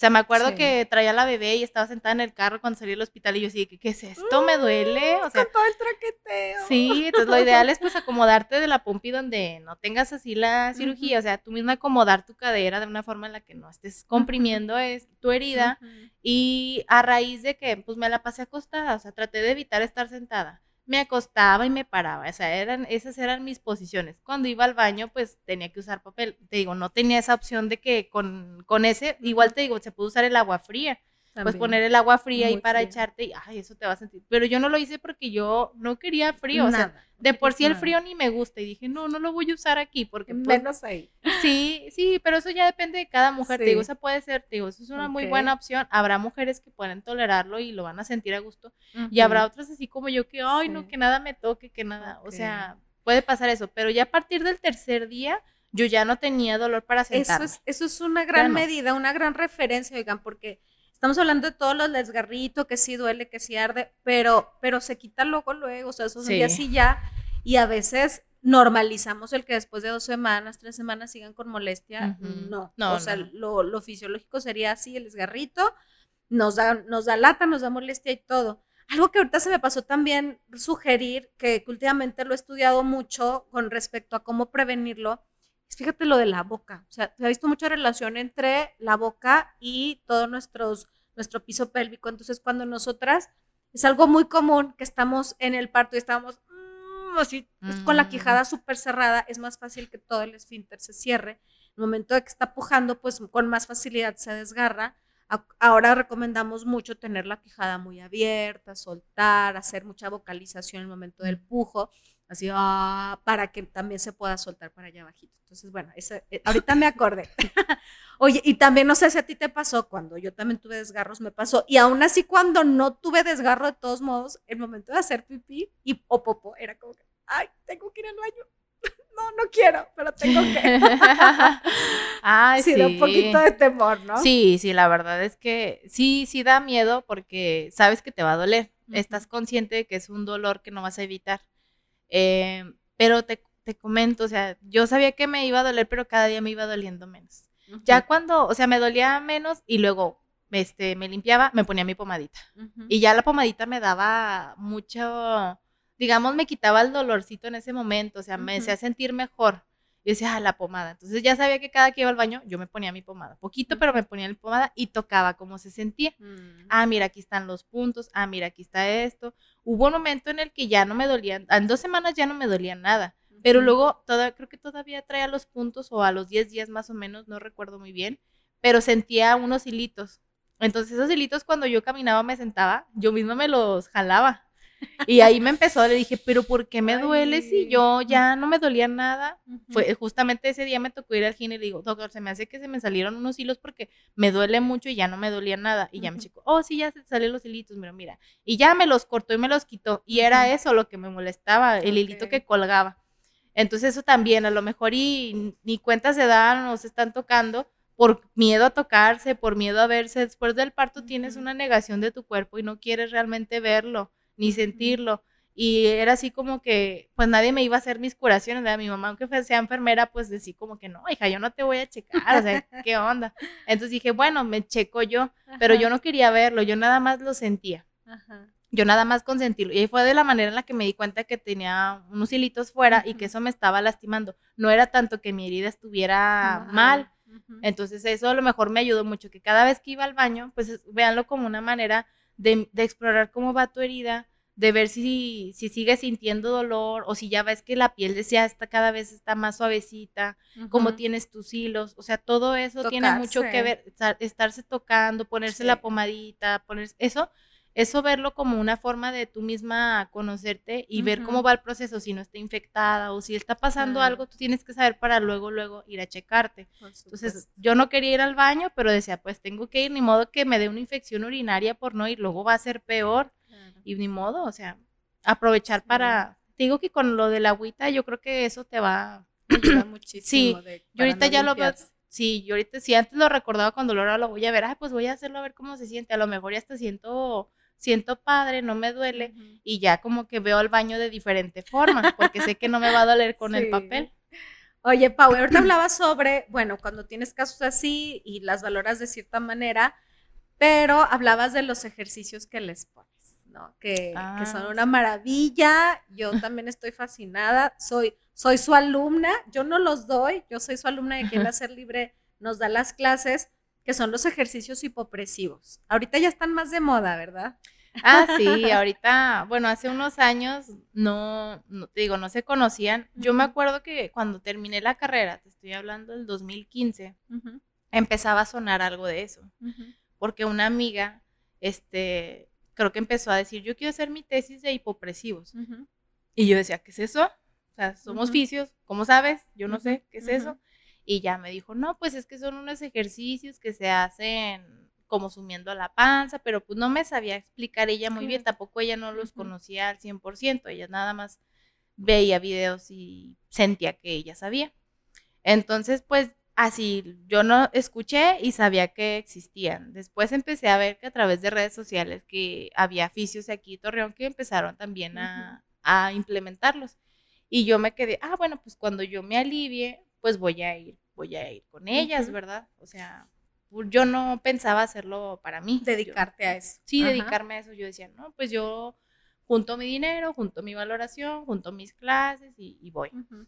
O sea, me acuerdo que traía a la bebé y estaba sentada en el carro cuando salí del hospital y yo así, ¿qué, es esto? ¿Me duele? O sea, con todo el traqueteo. Sí, entonces lo ideal es pues acomodarte de la pompi donde no tengas así la cirugía, o sea, tú misma acomodar tu cadera de una forma en la que no estés comprimiendo es, tu herida y a raíz de que pues me la pasé acostada, o sea, traté de evitar estar sentada me acostaba y me paraba, o sea, eran, esas eran mis posiciones. Cuando iba al baño, pues tenía que usar papel. Te digo, no tenía esa opción de que con, con ese, igual te digo, se puede usar el agua fría. Pues poner el agua fría ahí para echarte y, ay, eso te va a sentir. Pero yo no lo hice porque yo no quería frío, o sea, de por sí el frío ni me gusta y dije, no, no lo voy a usar aquí porque... Pues Menos ahí. Sí, sí, pero eso ya depende de cada mujer, te digo, esa puede ser, te digo, eso es una muy buena opción. Habrá mujeres que pueden tolerarlo y lo van a sentir a gusto y habrá otras así como yo que, ay, no, que nada me toque, que nada, o sea, puede pasar eso, pero ya a partir del tercer día yo ya no tenía dolor para sentarme. Eso es, eso es una gran medida, una gran referencia, oigan, porque Estamos hablando de todos los desgarritos, que sí duele, que sí arde, pero, pero se quita luego, luego, o sea, esos sí. días sí ya, y a veces normalizamos el que después de dos semanas, tres semanas sigan con molestia. no. no. O sea, Lo, lo, fisiológico sería así, el desgarrito, nos da, nos da lata, nos da molestia y todo. Algo que ahorita se me pasó también sugerir, que últimamente lo he estudiado mucho con respecto a cómo prevenirlo, fíjate lo de la boca. O sea, se ha visto mucha relación entre la boca y todo nuestros, nuestro piso pélvico. Entonces, cuando nosotras, es algo muy común que estamos en el parto y estamos mm, así, pues, con la quijada mm. súper cerrada, es más fácil que todo el esfínter se cierre. En el momento de que está pujando, pues con más facilidad se desgarra. Ahora recomendamos mucho tener la quijada muy abierta, soltar, hacer mucha vocalización en el momento del pujo así, ah, para que también se pueda soltar para allá abajito. Entonces, bueno, eh, ahorita me acordé. Oye, y también no sé si a ti te pasó, cuando yo también tuve desgarros, me pasó, y aún así cuando no tuve desgarro, de todos modos, el momento de hacer pipí y o popó, era como que, ay, tengo que ir al baño. No, no quiero, pero tengo que. Ay, sí, sí, da un poquito de temor, ¿no? Sí, sí, la verdad es que sí, sí da miedo porque sabes que te va a doler. Estás consciente de que es un dolor que no vas a evitar. Eh, pero te, te, comento, o sea, yo sabía que me iba a doler, pero cada día me iba doliendo menos. Ya cuando, o sea, me dolía menos y luego este, me limpiaba, me ponía mi pomadita. Y ya la pomadita me daba mucho, digamos, me quitaba el dolorcito en ese momento, o sea, me hacía sentir mejor. Y decía, ah, la pomada. Entonces ya sabía que cada que iba al baño, yo me ponía mi pomada. Poquito, pero me ponía mi pomada y tocaba cómo se sentía. Mm. Ah, mira, aquí están los puntos. Ah, mira, aquí está esto. Hubo un momento en el que ya no me dolían, en dos semanas ya no me dolía nada. Pero luego, toda, creo que todavía traía los puntos o a los 10 días más o menos, no recuerdo muy bien, pero sentía unos hilitos. Entonces esos hilitos cuando yo caminaba me sentaba, yo misma me los jalaba. Y ahí me empezó, le dije, pero ¿por qué me duele si yo ya no me dolía nada? Fue justamente ese día me tocó ir al gine y le digo, doctor, se me hace que se me salieron unos hilos porque me duele mucho y ya no me dolía nada. Y ya me checó, oh, sí, ya se salieron los hilitos, mira, mira. Y ya me los cortó y me los quitó. Y era eso lo que me molestaba, el hilito que colgaba. Entonces eso también, a lo mejor y ni cuenta se dan o se están tocando por miedo a tocarse, por miedo a verse. Después del parto tienes una negación de tu cuerpo y no quieres realmente verlo ni sentirlo. Y era así como que, pues nadie me iba a hacer mis curaciones, ¿verdad? Mi mamá, aunque sea enfermera, pues decía como que no, hija, yo no te voy a checar, o sea, ¿qué onda? Entonces dije, bueno, me checo yo, pero yo no quería verlo, yo nada más lo sentía. ajá. Yo nada más consentirlo. Y fue de la manera en la que me di cuenta que tenía unos hilitos fuera y que eso me estaba lastimando. No era tanto que mi herida estuviera Mal. Entonces eso a lo mejor me ayudó mucho, que cada vez que iba al baño, pues es- véanlo como una manera de, de explorar cómo va tu herida, de ver si, si sigues sintiendo dolor o si ya ves que la piel ya está cada vez está más suavecita, cómo Ujú. tienes tus hilos, o sea, todo eso tiene mucho que ver, estar- estarse tocando, ponerse la pomadita, ponerse, eso, eso verlo como una forma de tú misma conocerte y ver cómo va el proceso, si no está infectada o si está pasando algo, tú tienes que saber para luego, luego ir a checarte. Entonces, yo no quería ir al baño, pero decía, pues tengo que ir, ni modo que me dé una infección urinaria por no ir, luego va a ser peor, Claro. y ni modo, o sea, aprovechar Sí. para, te digo que con lo de la agüita, yo creo que eso te va, Ayuda muchísimo. de- yo ahorita no ya lo veo, sí, yo ahorita, si antes lo recordaba con dolor, ahora lo voy a ver, ah, pues voy a hacerlo a ver cómo se siente, a lo mejor ya hasta siento, siento padre, no me duele, y ya como que veo el baño de diferente forma, porque sé que no me va a doler con el Sí. papel. Oye, Pau, ahorita hablabas sobre, bueno, cuando tienes casos así y las valoras de cierta manera, pero hablabas de los ejercicios que les pones, ¿no? Que, que son Ah, una maravilla. Yo también estoy fascinada. Soy, soy su alumna. Yo no los doy. Yo soy su alumna de quien Ser Libre nos da las clases, que son los ejercicios hipopresivos. Ahorita ya están más de moda, ¿verdad? Ah, sí, ahorita, bueno, hace unos años no, no te digo, no se conocían. Yo me acuerdo que cuando terminé la carrera, te estoy hablando del 2015, Ujú, empezaba a sonar algo de eso, porque una amiga, este, creo que empezó a decir, yo quiero hacer mi tesis de hipopresivos. Y yo decía, ¿qué es eso? O sea, somos Ujú. fisios, ¿cómo sabes? Yo no sé, ¿qué es eso? Y ya me dijo, no, pues es que son unos ejercicios que se hacen como sumiendo la panza, pero pues no me sabía explicar ella muy bien, tampoco ella no los conocía al 100%, ella nada más veía videos y sentía que ella sabía. Entonces, pues así, yo no escuché y sabía que existían. Después empecé a ver que a través de redes sociales que había fisios aquí Torreón que empezaron también a, a implementarlos. Y yo me quedé, ah, bueno, pues cuando yo me alivie, pues voy a ir, voy a ir con ellas. ¿verdad? O sea, pu- yo no pensaba hacerlo para mí. Yo- Dedicarte a eso. sí, Ajá. dedicarme a eso. Yo decía, no, pues yo junto mi dinero, junto mi valoración, junto mis clases y, y voy Ujú.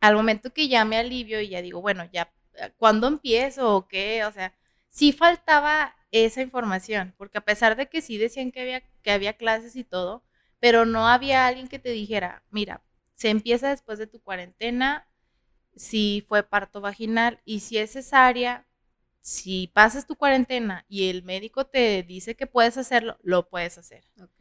Al momento que ya me alivio y ya digo, bueno, ya, eh, ¿cuándo empiezo o qué? O sea, sí faltaba esa información, porque a pesar de que sí decían que había, que había clases y todo, pero no había alguien que te dijera, mira, se empieza después de tu cuarentena, si fue parto vaginal y si es cesárea, si pasas tu cuarentena y el médico te dice que puedes hacerlo, lo puedes hacer. Ok.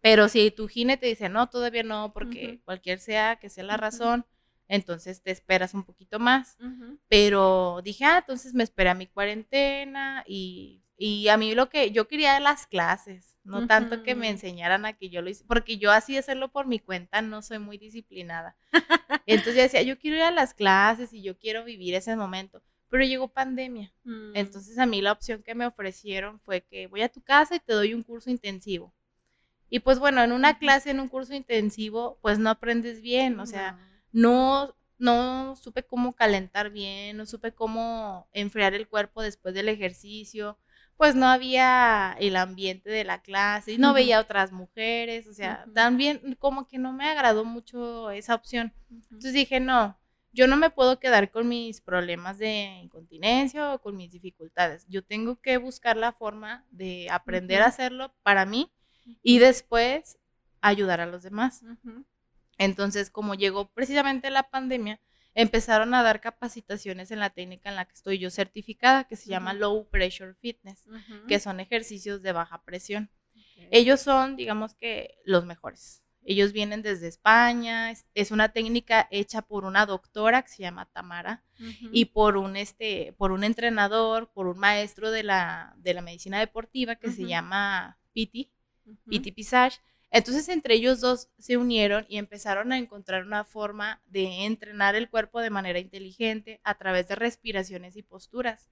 Pero si tu gine te dice, no, todavía no, porque cualquier sea que sea la razón, entonces te esperas un poquito más. Pero dije, ah, entonces me esperé a mi cuarentena y, y a mí lo que yo quería las clases, no tanto que me enseñaran a que yo lo hice, porque yo así hacerlo por mi cuenta no soy muy disciplinada. Entonces yo decía, yo quiero ir a las clases y yo quiero vivir ese momento, pero llegó pandemia. Mm. Entonces a mí la opción que me ofrecieron fue que voy a tu casa y te doy un curso intensivo. Y pues bueno, en una clase, en un curso intensivo, pues no aprendes bien, o sea, No. no, supe cómo calentar bien, no supe cómo enfriar el cuerpo después del ejercicio, pues no había el ambiente de la clase y no Ujú. veía otras mujeres, o sea, Ujú. también como que no me agradó mucho esa opción. Ujú. Entonces dije, no, yo no me puedo quedar con mis problemas de incontinencia o con mis dificultades. Yo tengo que buscar la forma de aprender a hacerlo para mí y después ayudar a los demás. Entonces, como llegó precisamente la pandemia, empezaron a dar capacitaciones en la técnica en la que estoy yo certificada, que se llama Low Pressure Fitness, que son ejercicios de baja presión. Ellos son, digamos que, los mejores. Ellos vienen desde España, es, una técnica hecha por una doctora que se llama Tamara y por un, este, por un entrenador, por un maestro de la, de la medicina deportiva que se llama Piti, Piti Pisage. Entonces entre ellos dos se unieron y empezaron a encontrar una forma de entrenar el cuerpo de manera inteligente a través de respiraciones y posturas.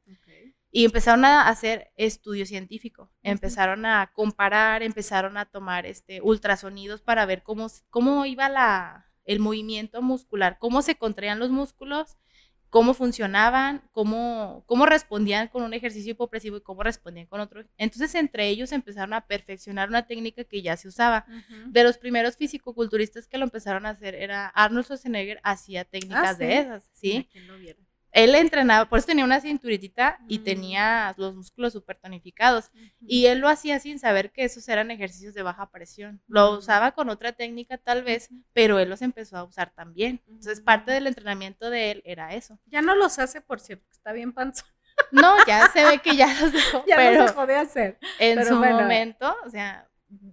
Y empezaron a hacer estudio científico, empezaron a comparar, empezaron a tomar este, ultrasonidos para ver cómo, cómo iba la, el movimiento muscular, cómo se contraían los músculos, cómo funcionaban, cómo, cómo respondían con un ejercicio hipopresivo y cómo respondían con otro. Entonces, entre ellos empezaron a perfeccionar una técnica que ya se usaba. De los primeros fisicoculturistas que lo empezaron a hacer era Arnold Schwarzenegger hacía técnicas ah, de esas, ¿sí? Él entrenaba, por eso tenía una cinturitita y mm. tenía los músculos súper tonificados. Y él lo hacía sin saber que esos eran ejercicios de baja presión. Lo mm. usaba con otra técnica tal vez, pero él los empezó a usar también. Entonces, parte mm. del entrenamiento de él era eso. Ya no los hace, por cierto, está bien panzón. No, ya se ve que ya los dejó. ya pero los dejó de hacer. En su momento, o sea,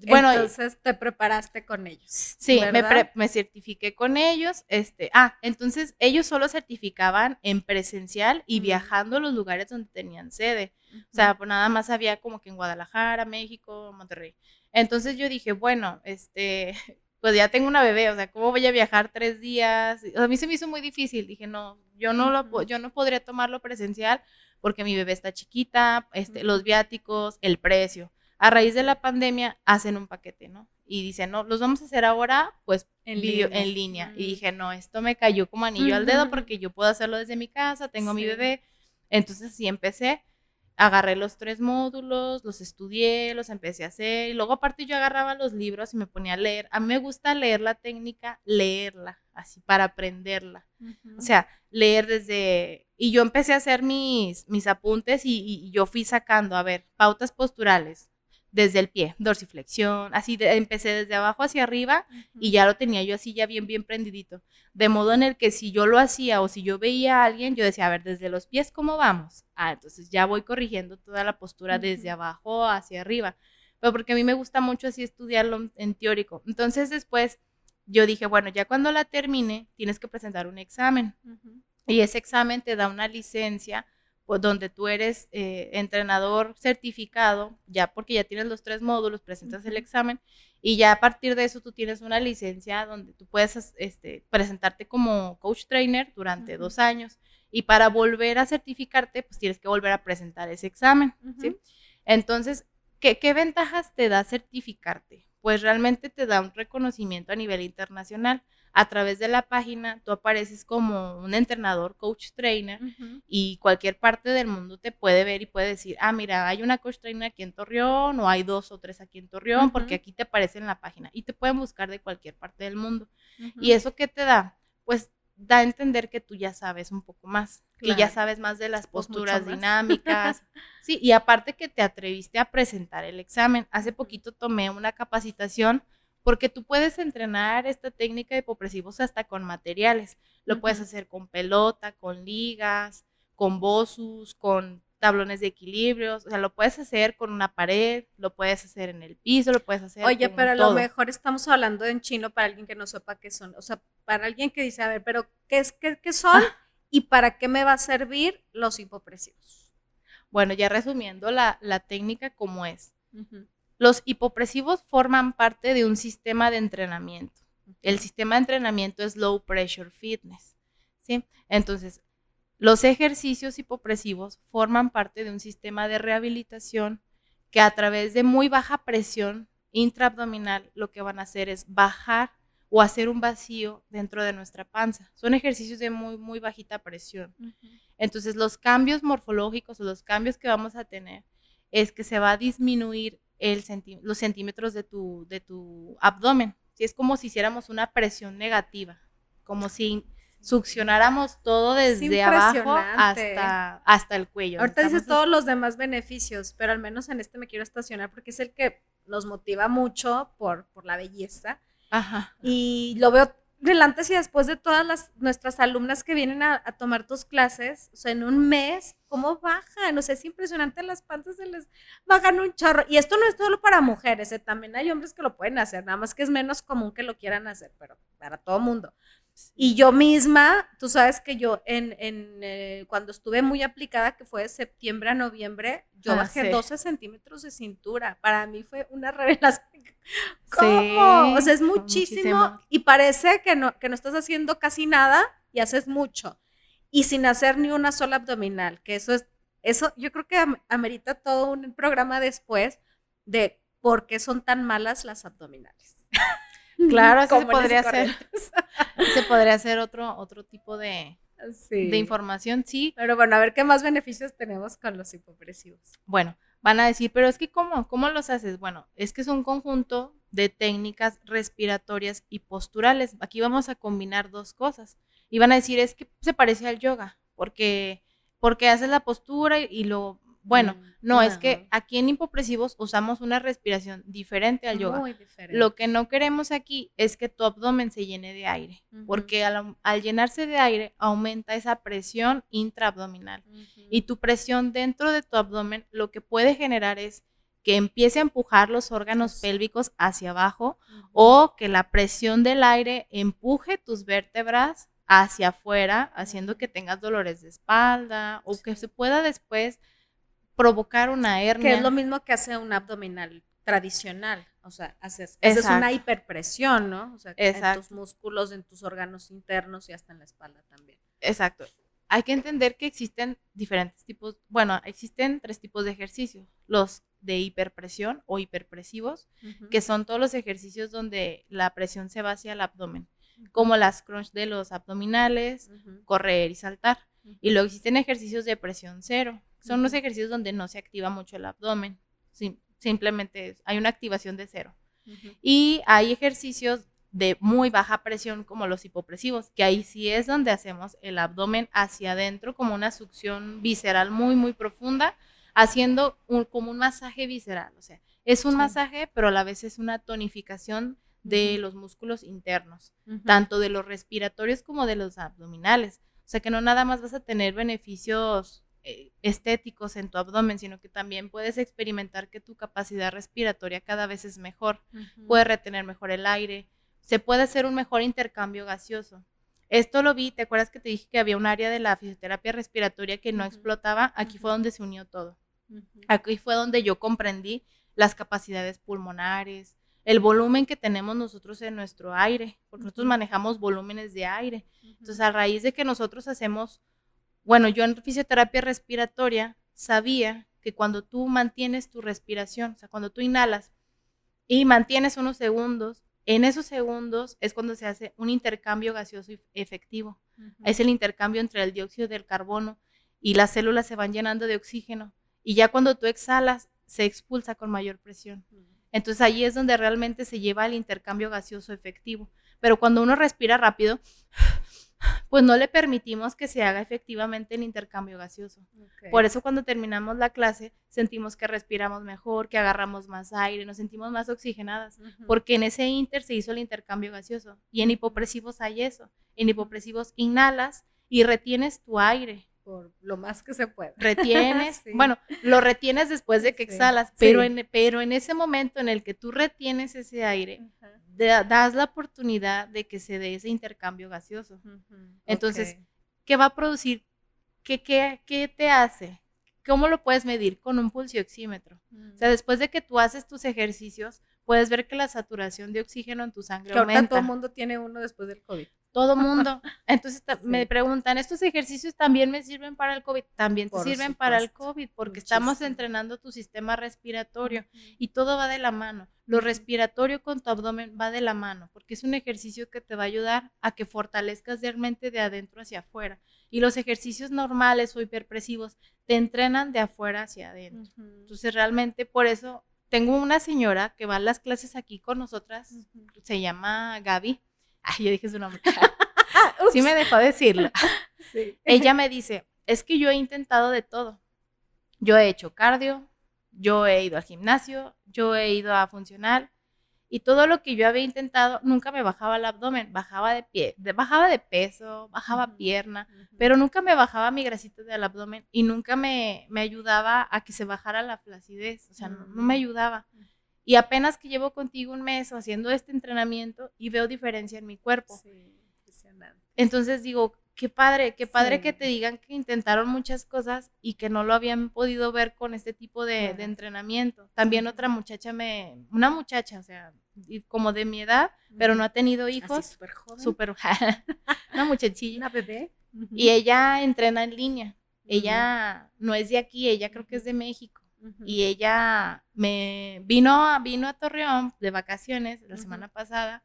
bueno, entonces te preparaste con ellos. Sí, me, me, certifiqué con ellos. Este, ah, entonces ellos solo certificaban en presencial y viajando a los lugares donde tenían sede. O sea, pues nada más había como que en Guadalajara, México, Monterrey. Entonces yo dije, bueno, este, pues ya tengo una bebé, o sea, ¿cómo voy a viajar tres días? a mí se me hizo muy difícil. Dije, no, yo no lo, yo no podría tomarlo presencial porque mi bebé está chiquita, este, los viáticos, el precio a raíz de la pandemia hacen un paquete, ¿no? Y dicen, no, los vamos a hacer ahora, pues, en, línea. Y dije, no, esto me cayó como anillo al dedo porque yo puedo hacerlo desde mi casa, tengo mi bebé. Entonces, sí empecé, agarré los tres módulos, los estudié, los empecé a hacer. Y luego, aparte, yo agarraba los libros y me ponía a leer. A mí me gusta leer la técnica, leerla, así, para aprenderla. O sea, leer desde... Y yo empecé a hacer mis, mis apuntes y, y yo fui sacando, a ver, pautas posturales, desde el pie, dorsiflexión, así empecé desde abajo hacia arriba y ya lo tenía yo así ya bien, bien prendidito. De modo en el que si yo lo hacía o si yo veía a alguien, yo decía, a ver, desde los pies, ¿cómo vamos? Ah, entonces ya voy corrigiendo toda la postura desde abajo hacia arriba. Pero porque a mí me gusta mucho así estudiarlo en teórico. Entonces después yo dije, bueno, ya cuando la termine, tienes que presentar un examen. Y ese examen te da una licencia pues, donde tú eres eh, entrenador certificado, ya porque ya tienes los tres módulos, presentas el examen y ya a partir de eso tú tienes una licencia donde tú puedes este, presentarte como coach trainer durante dos años y para volver a certificarte, pues tienes que volver a presentar ese examen, ¿sí? Entonces, ¿qué, ¿qué ventajas te da certificarte? Pues realmente te da un reconocimiento a nivel internacional a través de la página tú apareces como un entrenador, coach trainer, y cualquier parte del mundo te puede ver y puede decir, ah, mira, hay una coach trainer aquí en Torreón, o hay dos o tres aquí en Torreón, porque aquí te aparece en la página, y te pueden buscar de cualquier parte del mundo. ¿Y eso qué te da? Pues da a entender que tú ya sabes un poco más, que ya sabes más de las pues posturas dinámicas. sí, y aparte que te atreviste a presentar el examen. Hace poquito tomé una capacitación porque tú puedes entrenar esta técnica de hipopresivos hasta con materiales. Lo puedes hacer con pelota, con ligas, con bosus, con tablones de equilibrio, o sea, lo puedes hacer con una pared, lo puedes hacer en el piso, lo puedes hacer Oye, pero a lo mejor estamos hablando en chino para alguien que no sepa qué son, o sea, para alguien que dice, a ver, pero ¿qué, es, qué, qué son ah. y para qué me va a servir los hipopresivos? Bueno, ya resumiendo la, la técnica como es. Los hipopresivos forman parte de un sistema de entrenamiento. El sistema de entrenamiento es low pressure fitness. ¿sí? Entonces, los ejercicios hipopresivos forman parte de un sistema de rehabilitación que a través de muy baja presión intraabdominal lo que van a hacer es bajar o hacer un vacío dentro de nuestra panza. Son ejercicios de muy, muy bajita presión. Entonces, los cambios morfológicos o los cambios que vamos a tener es que se va a disminuir los centímetros de tu, de tu abdomen. es como si hiciéramos una presión negativa, como si succionáramos todo desde abajo hasta, hasta el cuello. Ahorita dices todos los demás beneficios, pero al menos en este me quiero estacionar porque es el que nos motiva mucho por, por la belleza. Ajá. Y lo veo del antes y después de todas las, nuestras alumnas que vienen a, tomar tus clases, o sea, en un mes, ¿cómo bajan? O sea, es impresionante, las panzas se les bajan un chorro. Y esto no es solo para mujeres, ¿eh? también hay hombres que lo pueden hacer, nada más que es menos común que lo quieran hacer, pero para todo mundo. Y yo misma, tú sabes que yo en, en eh, cuando estuve muy aplicada, que fue de septiembre a noviembre, yo ah, bajé 12 centímetros de cintura. Para mí fue una revelación. ¿Cómo? o sea, es muchísimo, y parece que no, que no estás haciendo casi nada y haces mucho. Y sin hacer ni una sola abdominal, que eso es, eso yo creo que amerita todo un programa después de por qué son tan malas las abdominales. Claro, así se podría hacer. se podría hacer otro, otro tipo de, de información, sí. Pero bueno, a ver qué más beneficios tenemos con los hipopresivos. Bueno, van a decir, pero es que ¿cómo? ¿Cómo los haces? Bueno, es que es un conjunto de técnicas respiratorias y posturales. Aquí vamos a combinar dos cosas. Y van a decir, es que se parece al yoga, porque, porque haces la postura y lo bueno, mm, no, es que aquí en hipopresivos usamos una respiración diferente al yoga. Lo que no queremos aquí es que tu abdomen se llene de aire, porque al, llenarse de aire aumenta esa presión intraabdominal. Y tu presión dentro de tu abdomen lo que puede generar es que empiece a empujar los órganos pélvicos hacia abajo o que la presión del aire empuje tus vértebras hacia afuera, haciendo que tengas dolores de espalda o que se pueda después provocar una hernia. Que es lo mismo que hace un abdominal tradicional. O sea, haces, haces una hiperpresión, ¿no? O sea, en tus músculos, en tus órganos internos y hasta en la espalda también. Exacto. Hay que entender que existen diferentes tipos, bueno, existen tres tipos de ejercicios. Los de hiperpresión o hiperpresivos, que son todos los ejercicios donde la presión se va hacia el abdomen, como las crunch de los abdominales, correr y saltar. Y luego existen ejercicios de presión cero, son los ejercicios donde no se activa mucho el abdomen, simplemente hay una activación de cero. Y hay ejercicios de muy baja presión como los hipopresivos, que ahí sí es donde hacemos el abdomen hacia adentro como una succión visceral muy, muy profunda, haciendo un, como un masaje visceral. O sea, es un masaje, pero a la vez es una tonificación de los músculos internos, tanto de los respiratorios como de los abdominales. O sea que no nada más vas a tener beneficios eh, estéticos en tu abdomen, sino que también puedes experimentar que tu capacidad respiratoria cada vez es mejor, puedes retener mejor el aire, se puede hacer un mejor intercambio gaseoso. Esto lo vi, ¿te acuerdas que te dije que había un área de la fisioterapia respiratoria que no explotaba? Aquí fue donde se unió todo. Aquí fue donde yo comprendí las capacidades pulmonares, el volumen que tenemos nosotros en nuestro aire, porque nosotros manejamos volúmenes de aire. Entonces, a raíz de que nosotros hacemos bueno, yo en fisioterapia respiratoria sabía que cuando tú mantienes tu respiración, o sea, cuando tú inhalas y mantienes unos segundos, en esos segundos es cuando se hace un intercambio gaseoso efectivo. Es el intercambio entre el dióxido del carbono y las células se van llenando de oxígeno. Y ya cuando tú exhalas, se expulsa con mayor presión. Entonces ahí es donde realmente se lleva el intercambio gaseoso efectivo. Pero cuando uno respira rápido, pues no le permitimos que se haga efectivamente el intercambio gaseoso. Por eso cuando terminamos la clase sentimos que respiramos mejor, que agarramos más aire, nos sentimos más oxigenadas, porque en ese inter se hizo el intercambio gaseoso. Y en hipopresivos hay eso. En hipopresivos inhalas y retienes tu aire. Por lo más que se puede. Retienes, bueno, lo retienes después de que exhalas, pero, en, pero en ese momento en el que tú retienes ese aire, das la oportunidad de que se dé ese intercambio gaseoso. Entonces, ¿qué va a producir? ¿Qué, qué, qué te hace? ¿Cómo lo puedes medir? Con un pulsioxímetro. O sea, después de que tú haces tus ejercicios, puedes ver que la saturación de oxígeno en tu sangre que aumenta. todo el mundo tiene uno después del COVID todo mundo. Entonces me preguntan, ¿estos ejercicios también me sirven para el COVID? También te sirven para el COVID porque estamos entrenando tu sistema respiratorio y todo va de la mano. Lo respiratorio con tu abdomen va de la mano porque es un ejercicio que te va a ayudar a que fortalezcas realmente de adentro hacia afuera. Y los ejercicios normales o hiperpresivos te entrenan de afuera hacia adentro. Entonces realmente por eso tengo una señora que va a las clases aquí con nosotras, se llama Gaby Ay, yo dije su nombre. sí me dejó decirlo. Ella me dice, es que yo he intentado de todo. Yo he hecho cardio, yo he ido al gimnasio, yo he ido a funcional y todo lo que yo había intentado nunca me bajaba el abdomen, bajaba de pie, bajaba de peso, bajaba pierna, pero nunca me bajaba mi grasita del abdomen y nunca me, me ayudaba a que se bajara la flacidez, o sea, no, me ayudaba. Y apenas que llevo contigo un mes haciendo este entrenamiento y veo diferencia en mi cuerpo. Sí, Entonces digo, qué padre, qué padre que te digan que intentaron muchas cosas y que no lo habían podido ver con este tipo de, entrenamiento. También otra muchacha me, una muchacha, o sea, como de mi edad, pero no ha tenido hijos. Súper joven. Súper, una muchachilla. Una bebé. Y ella entrena en línea. Ella no es de aquí, ella creo que es de México. Y ella me vino, vino a Torreón de vacaciones la semana pasada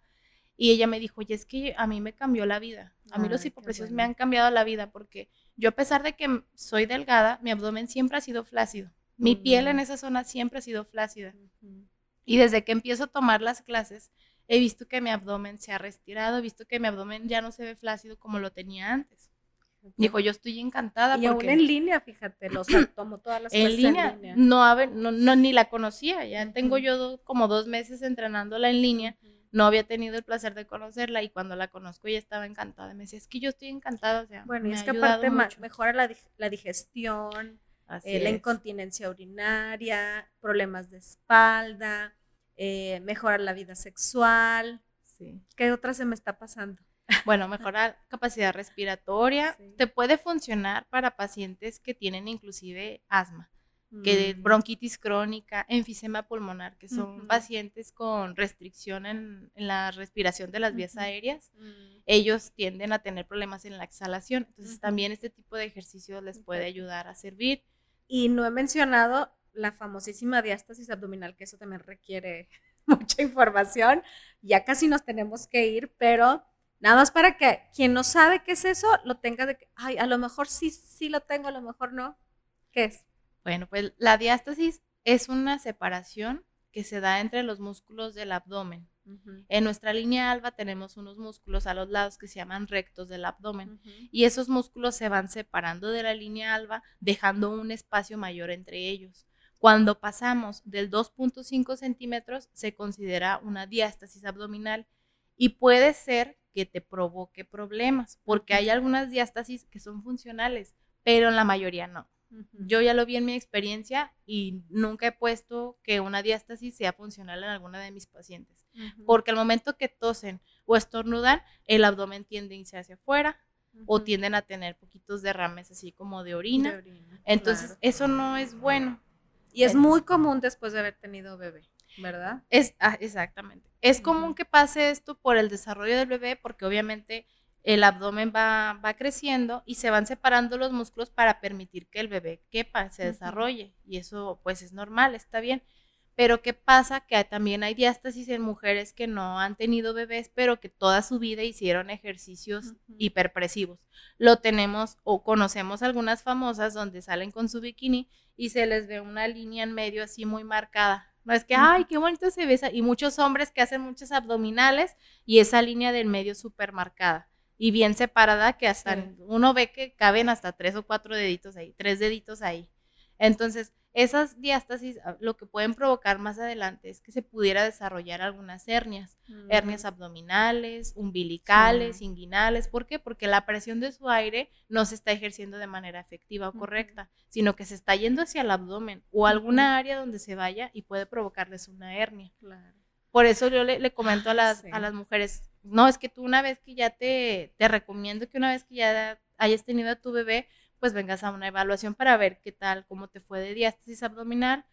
y ella me dijo, oye, es que a mí me cambió la vida. A mí los hipopresios me han cambiado la vida porque yo a pesar de que soy delgada, mi abdomen siempre ha sido flácido. Mi piel en esa zona siempre ha sido flácida. Y desde que empiezo a tomar las clases, he visto que mi abdomen se ha retirado, he visto que mi abdomen ya no se ve flácido como lo tenía antes. Dijo, yo estoy encantada. Y aún en línea, fíjate, los tomo todas las en línea, en línea. No, no, no, ni la conocía, ya tengo yo como dos meses entrenándola en línea no había tenido el placer de conocerla y cuando la conozco ella estaba encantada. Me decía, es que yo estoy encantada. O sea, bueno, y es que aparte mejora la, digestión, eh, la incontinencia urinaria, problemas de espalda, eh, mejora la vida sexual. Sí. ¿Qué otra se me está pasando? Bueno, mejora capacidad respiratoria. Te puede funcionar para pacientes que tienen inclusive asma que mm. bronquitis crónica, enfisema pulmonar, que son pacientes con restricción en, la respiración de las vías aéreas, mm. ellos tienden a tener problemas en la exhalación. Entonces también este tipo de ejercicios les puede ayudar a servir. Y no he mencionado la famosísima diástasis abdominal, que eso también requiere mucha información. Ya casi nos tenemos que ir, pero nada más para que quien no sabe qué es eso, lo tenga de que, ay, a lo mejor sí, sí lo tengo, a lo mejor no. ¿Qué es? Bueno, pues la diástasis es una separación que se da entre los músculos del abdomen. En nuestra línea alba tenemos unos músculos a los lados que se llaman rectos del abdomen y esos músculos se van separando de la línea alba dejando un espacio mayor entre ellos. Cuando pasamos del 2.5 centímetros se considera una diástasis abdominal y puede ser que te provoque problemas porque hay algunas diástasis que son funcionales, pero en la mayoría no. Yo ya lo vi en mi experiencia y nunca he puesto que una diástasis sea funcional en alguna de mis pacientes, porque al momento que tosen o estornudan, el abdomen tiende a irse hacia afuera o tienden a tener poquitos derrames así como de orina. Entonces, eso no es bueno. Y es muy común después de haber tenido bebé, ¿verdad? Es, ah, exactamente. Es común que pase esto por el desarrollo del bebé, porque obviamente el abdomen va, va, creciendo y se van separando los músculos para permitir que el bebé quepa, se desarrolle. Y eso pues es normal, está bien. Pero ¿qué pasa? Que también hay diástasis en mujeres que no han tenido bebés, pero que toda su vida hicieron ejercicios hiperpresivos. Lo tenemos o conocemos algunas famosas donde salen con su bikini y se les ve una línea en medio así muy marcada. No es que, ay, qué bonito se ve. Y muchos hombres que hacen muchos abdominales y esa línea del medio súper marcada y bien separada que hasta uno ve que caben hasta tres o cuatro deditos ahí, tres deditos ahí. Entonces, esas diástasis ah, lo que pueden provocar más adelante es que se pudiera desarrollar algunas hernias, hernias abdominales, umbilicales, inguinales. ¿Por qué? Porque la presión de su aire no se está ejerciendo de manera efectiva o correcta, sino que se está yendo hacia el abdomen o alguna área donde se vaya y puede provocarles una hernia. Por eso yo le, comento a las, a las mujeres, no, es que tú una vez que ya te, te recomiendo que una vez que ya hayas tenido a tu bebé, pues vengas a una evaluación para ver qué tal, cómo te fue de diástasis abdominal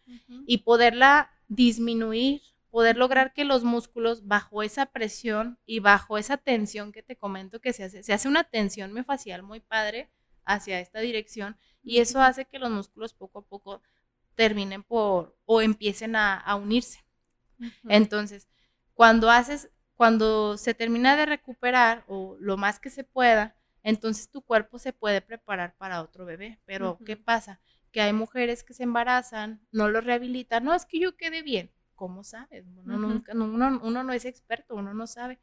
y poderla disminuir, poder lograr que los músculos bajo esa presión y bajo esa tensión que te comento que se hace, se hace una tensión miofascial muy padre hacia esta dirección y eso hace que los músculos poco a poco terminen por o empiecen a, a unirse. Entonces, cuando haces cuando se termina de recuperar o lo más que se pueda, entonces tu cuerpo se puede preparar para otro bebé. Pero, ¿qué pasa? Que hay mujeres que se embarazan, no lo rehabilitan, no, es que yo quede bien. ¿Cómo sabes? Uno, nunca, uno, no es experto, uno no sabe.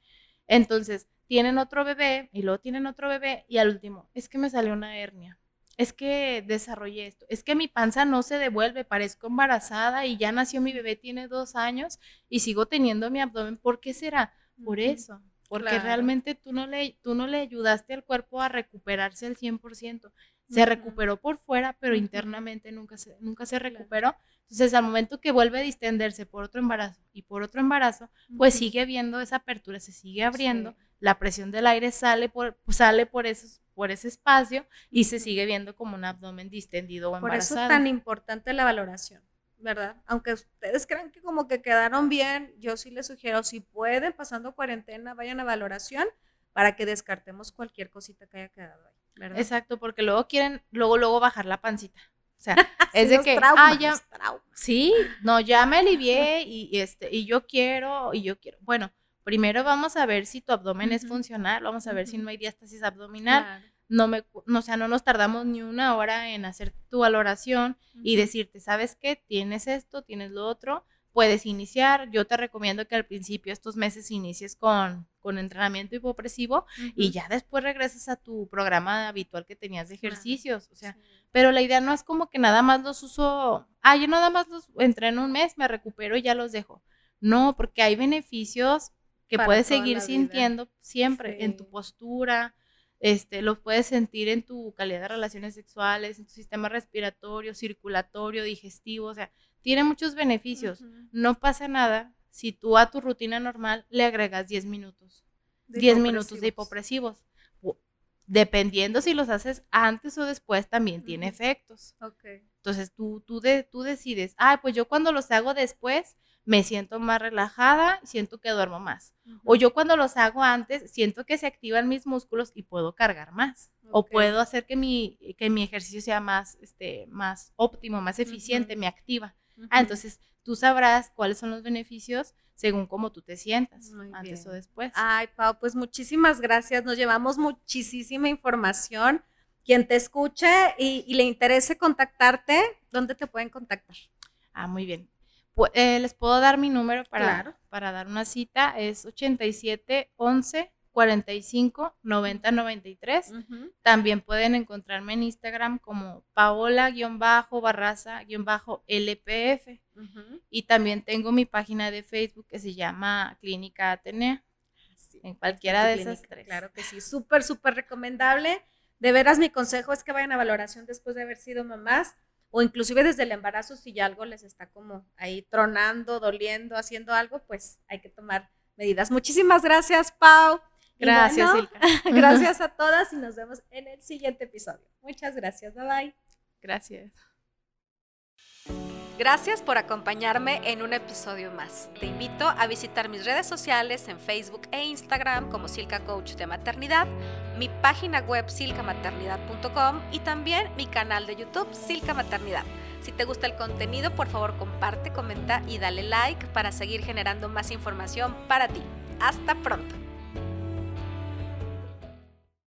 Entonces, tienen otro bebé y luego tienen otro bebé y al último, es que me salió una hernia. Es que desarrollé esto. Es que mi panza no se devuelve, parezco embarazada y ya nació mi bebé, tiene dos años y sigo teniendo mi abdomen. ¿Por qué será? Por eso, porque realmente tú no, le, tú no le ayudaste al cuerpo a recuperarse al 100%. Se recuperó por fuera, pero internamente nunca se, nunca se recuperó. Entonces, al momento que vuelve a distenderse por otro embarazo y por otro embarazo, pues sigue viendo esa apertura, se sigue abriendo, la presión del aire sale por, sale por, esos, por ese espacio y se sigue viendo como un abdomen distendido o embarazado. Por eso es tan importante la valoración, ¿verdad? Aunque ustedes crean que como que quedaron bien, yo sí les sugiero, si pueden, pasando cuarentena, vayan a valoración para que descartemos cualquier cosita que haya quedado ahí. ¿verdad? Exacto, porque luego quieren, luego, luego bajar la pancita. O sea, es de que, ah, ya, sí, no, ya me alivié y, este, y yo quiero, y yo quiero. Bueno, primero vamos a ver si tu abdomen es funcional, vamos a ver si no hay diástasis abdominal. No me, no, o sea, no nos tardamos ni una hora en hacer tu valoración y decirte, ¿sabes qué? Tienes esto, tienes lo otro, puedes iniciar. Yo te recomiendo que al principio estos meses inicies con, con entrenamiento hipopresivo y ya después regresas a tu programa habitual que tenías de ejercicios. O sea, pero la idea no es como que nada más los uso, ah, yo nada más los entreno un mes, me recupero y ya los dejo. No, porque hay beneficios que puedes seguir sintiendo siempre en tu postura, este, los puedes sentir en tu calidad de relaciones sexuales, en tu sistema respiratorio, circulatorio, digestivo, o sea, tiene muchos beneficios. No pasa nada si tú a tu rutina normal le agregas 10 minutos. 10 minutos de hipopresivos. Dependiendo si los haces antes o después, también tiene efectos. Entonces tú, tú, de, tú decides, ah, pues yo cuando los hago después me siento más relajada, siento que duermo más. O yo cuando los hago antes, siento que se activan mis músculos y puedo cargar más. O puedo hacer que mi, que mi ejercicio sea más, este, más óptimo, más eficiente, me activa. Ah, entonces tú sabrás cuáles son los beneficios según cómo tú te sientas, antes o después. Ay, Pau, pues muchísimas gracias. Nos llevamos muchísima información. Quien te escuche y, le interese contactarte, ¿dónde te pueden contactar? Ah, muy bien. Eh, les puedo dar mi número para, para dar una cita. Es 87 11 45 90 93. También pueden encontrarme en Instagram como paola-barraza-lpf. Y también tengo mi página de Facebook que se llama Clínica Atenea. en cualquiera de esas tres. Claro que sí, súper, súper recomendable. De veras, mi consejo es que vayan a valoración después de haber sido mamás o inclusive desde el embarazo, si ya algo les está como ahí tronando, doliendo, haciendo algo, pues hay que tomar medidas. Muchísimas gracias, Pau. Gracias, Gracias a todas y nos vemos en el siguiente episodio. Muchas gracias. Bye bye. Gracias. Gracias por acompañarme en un episodio más. Te invito a visitar mis redes sociales en Facebook e Instagram como Silca Coach de Maternidad, mi página web silcamaternidad.com y también mi canal de YouTube Silca Maternidad. Si te gusta el contenido, por favor comparte, comenta y dale like para seguir generando más información para ti. Hasta pronto.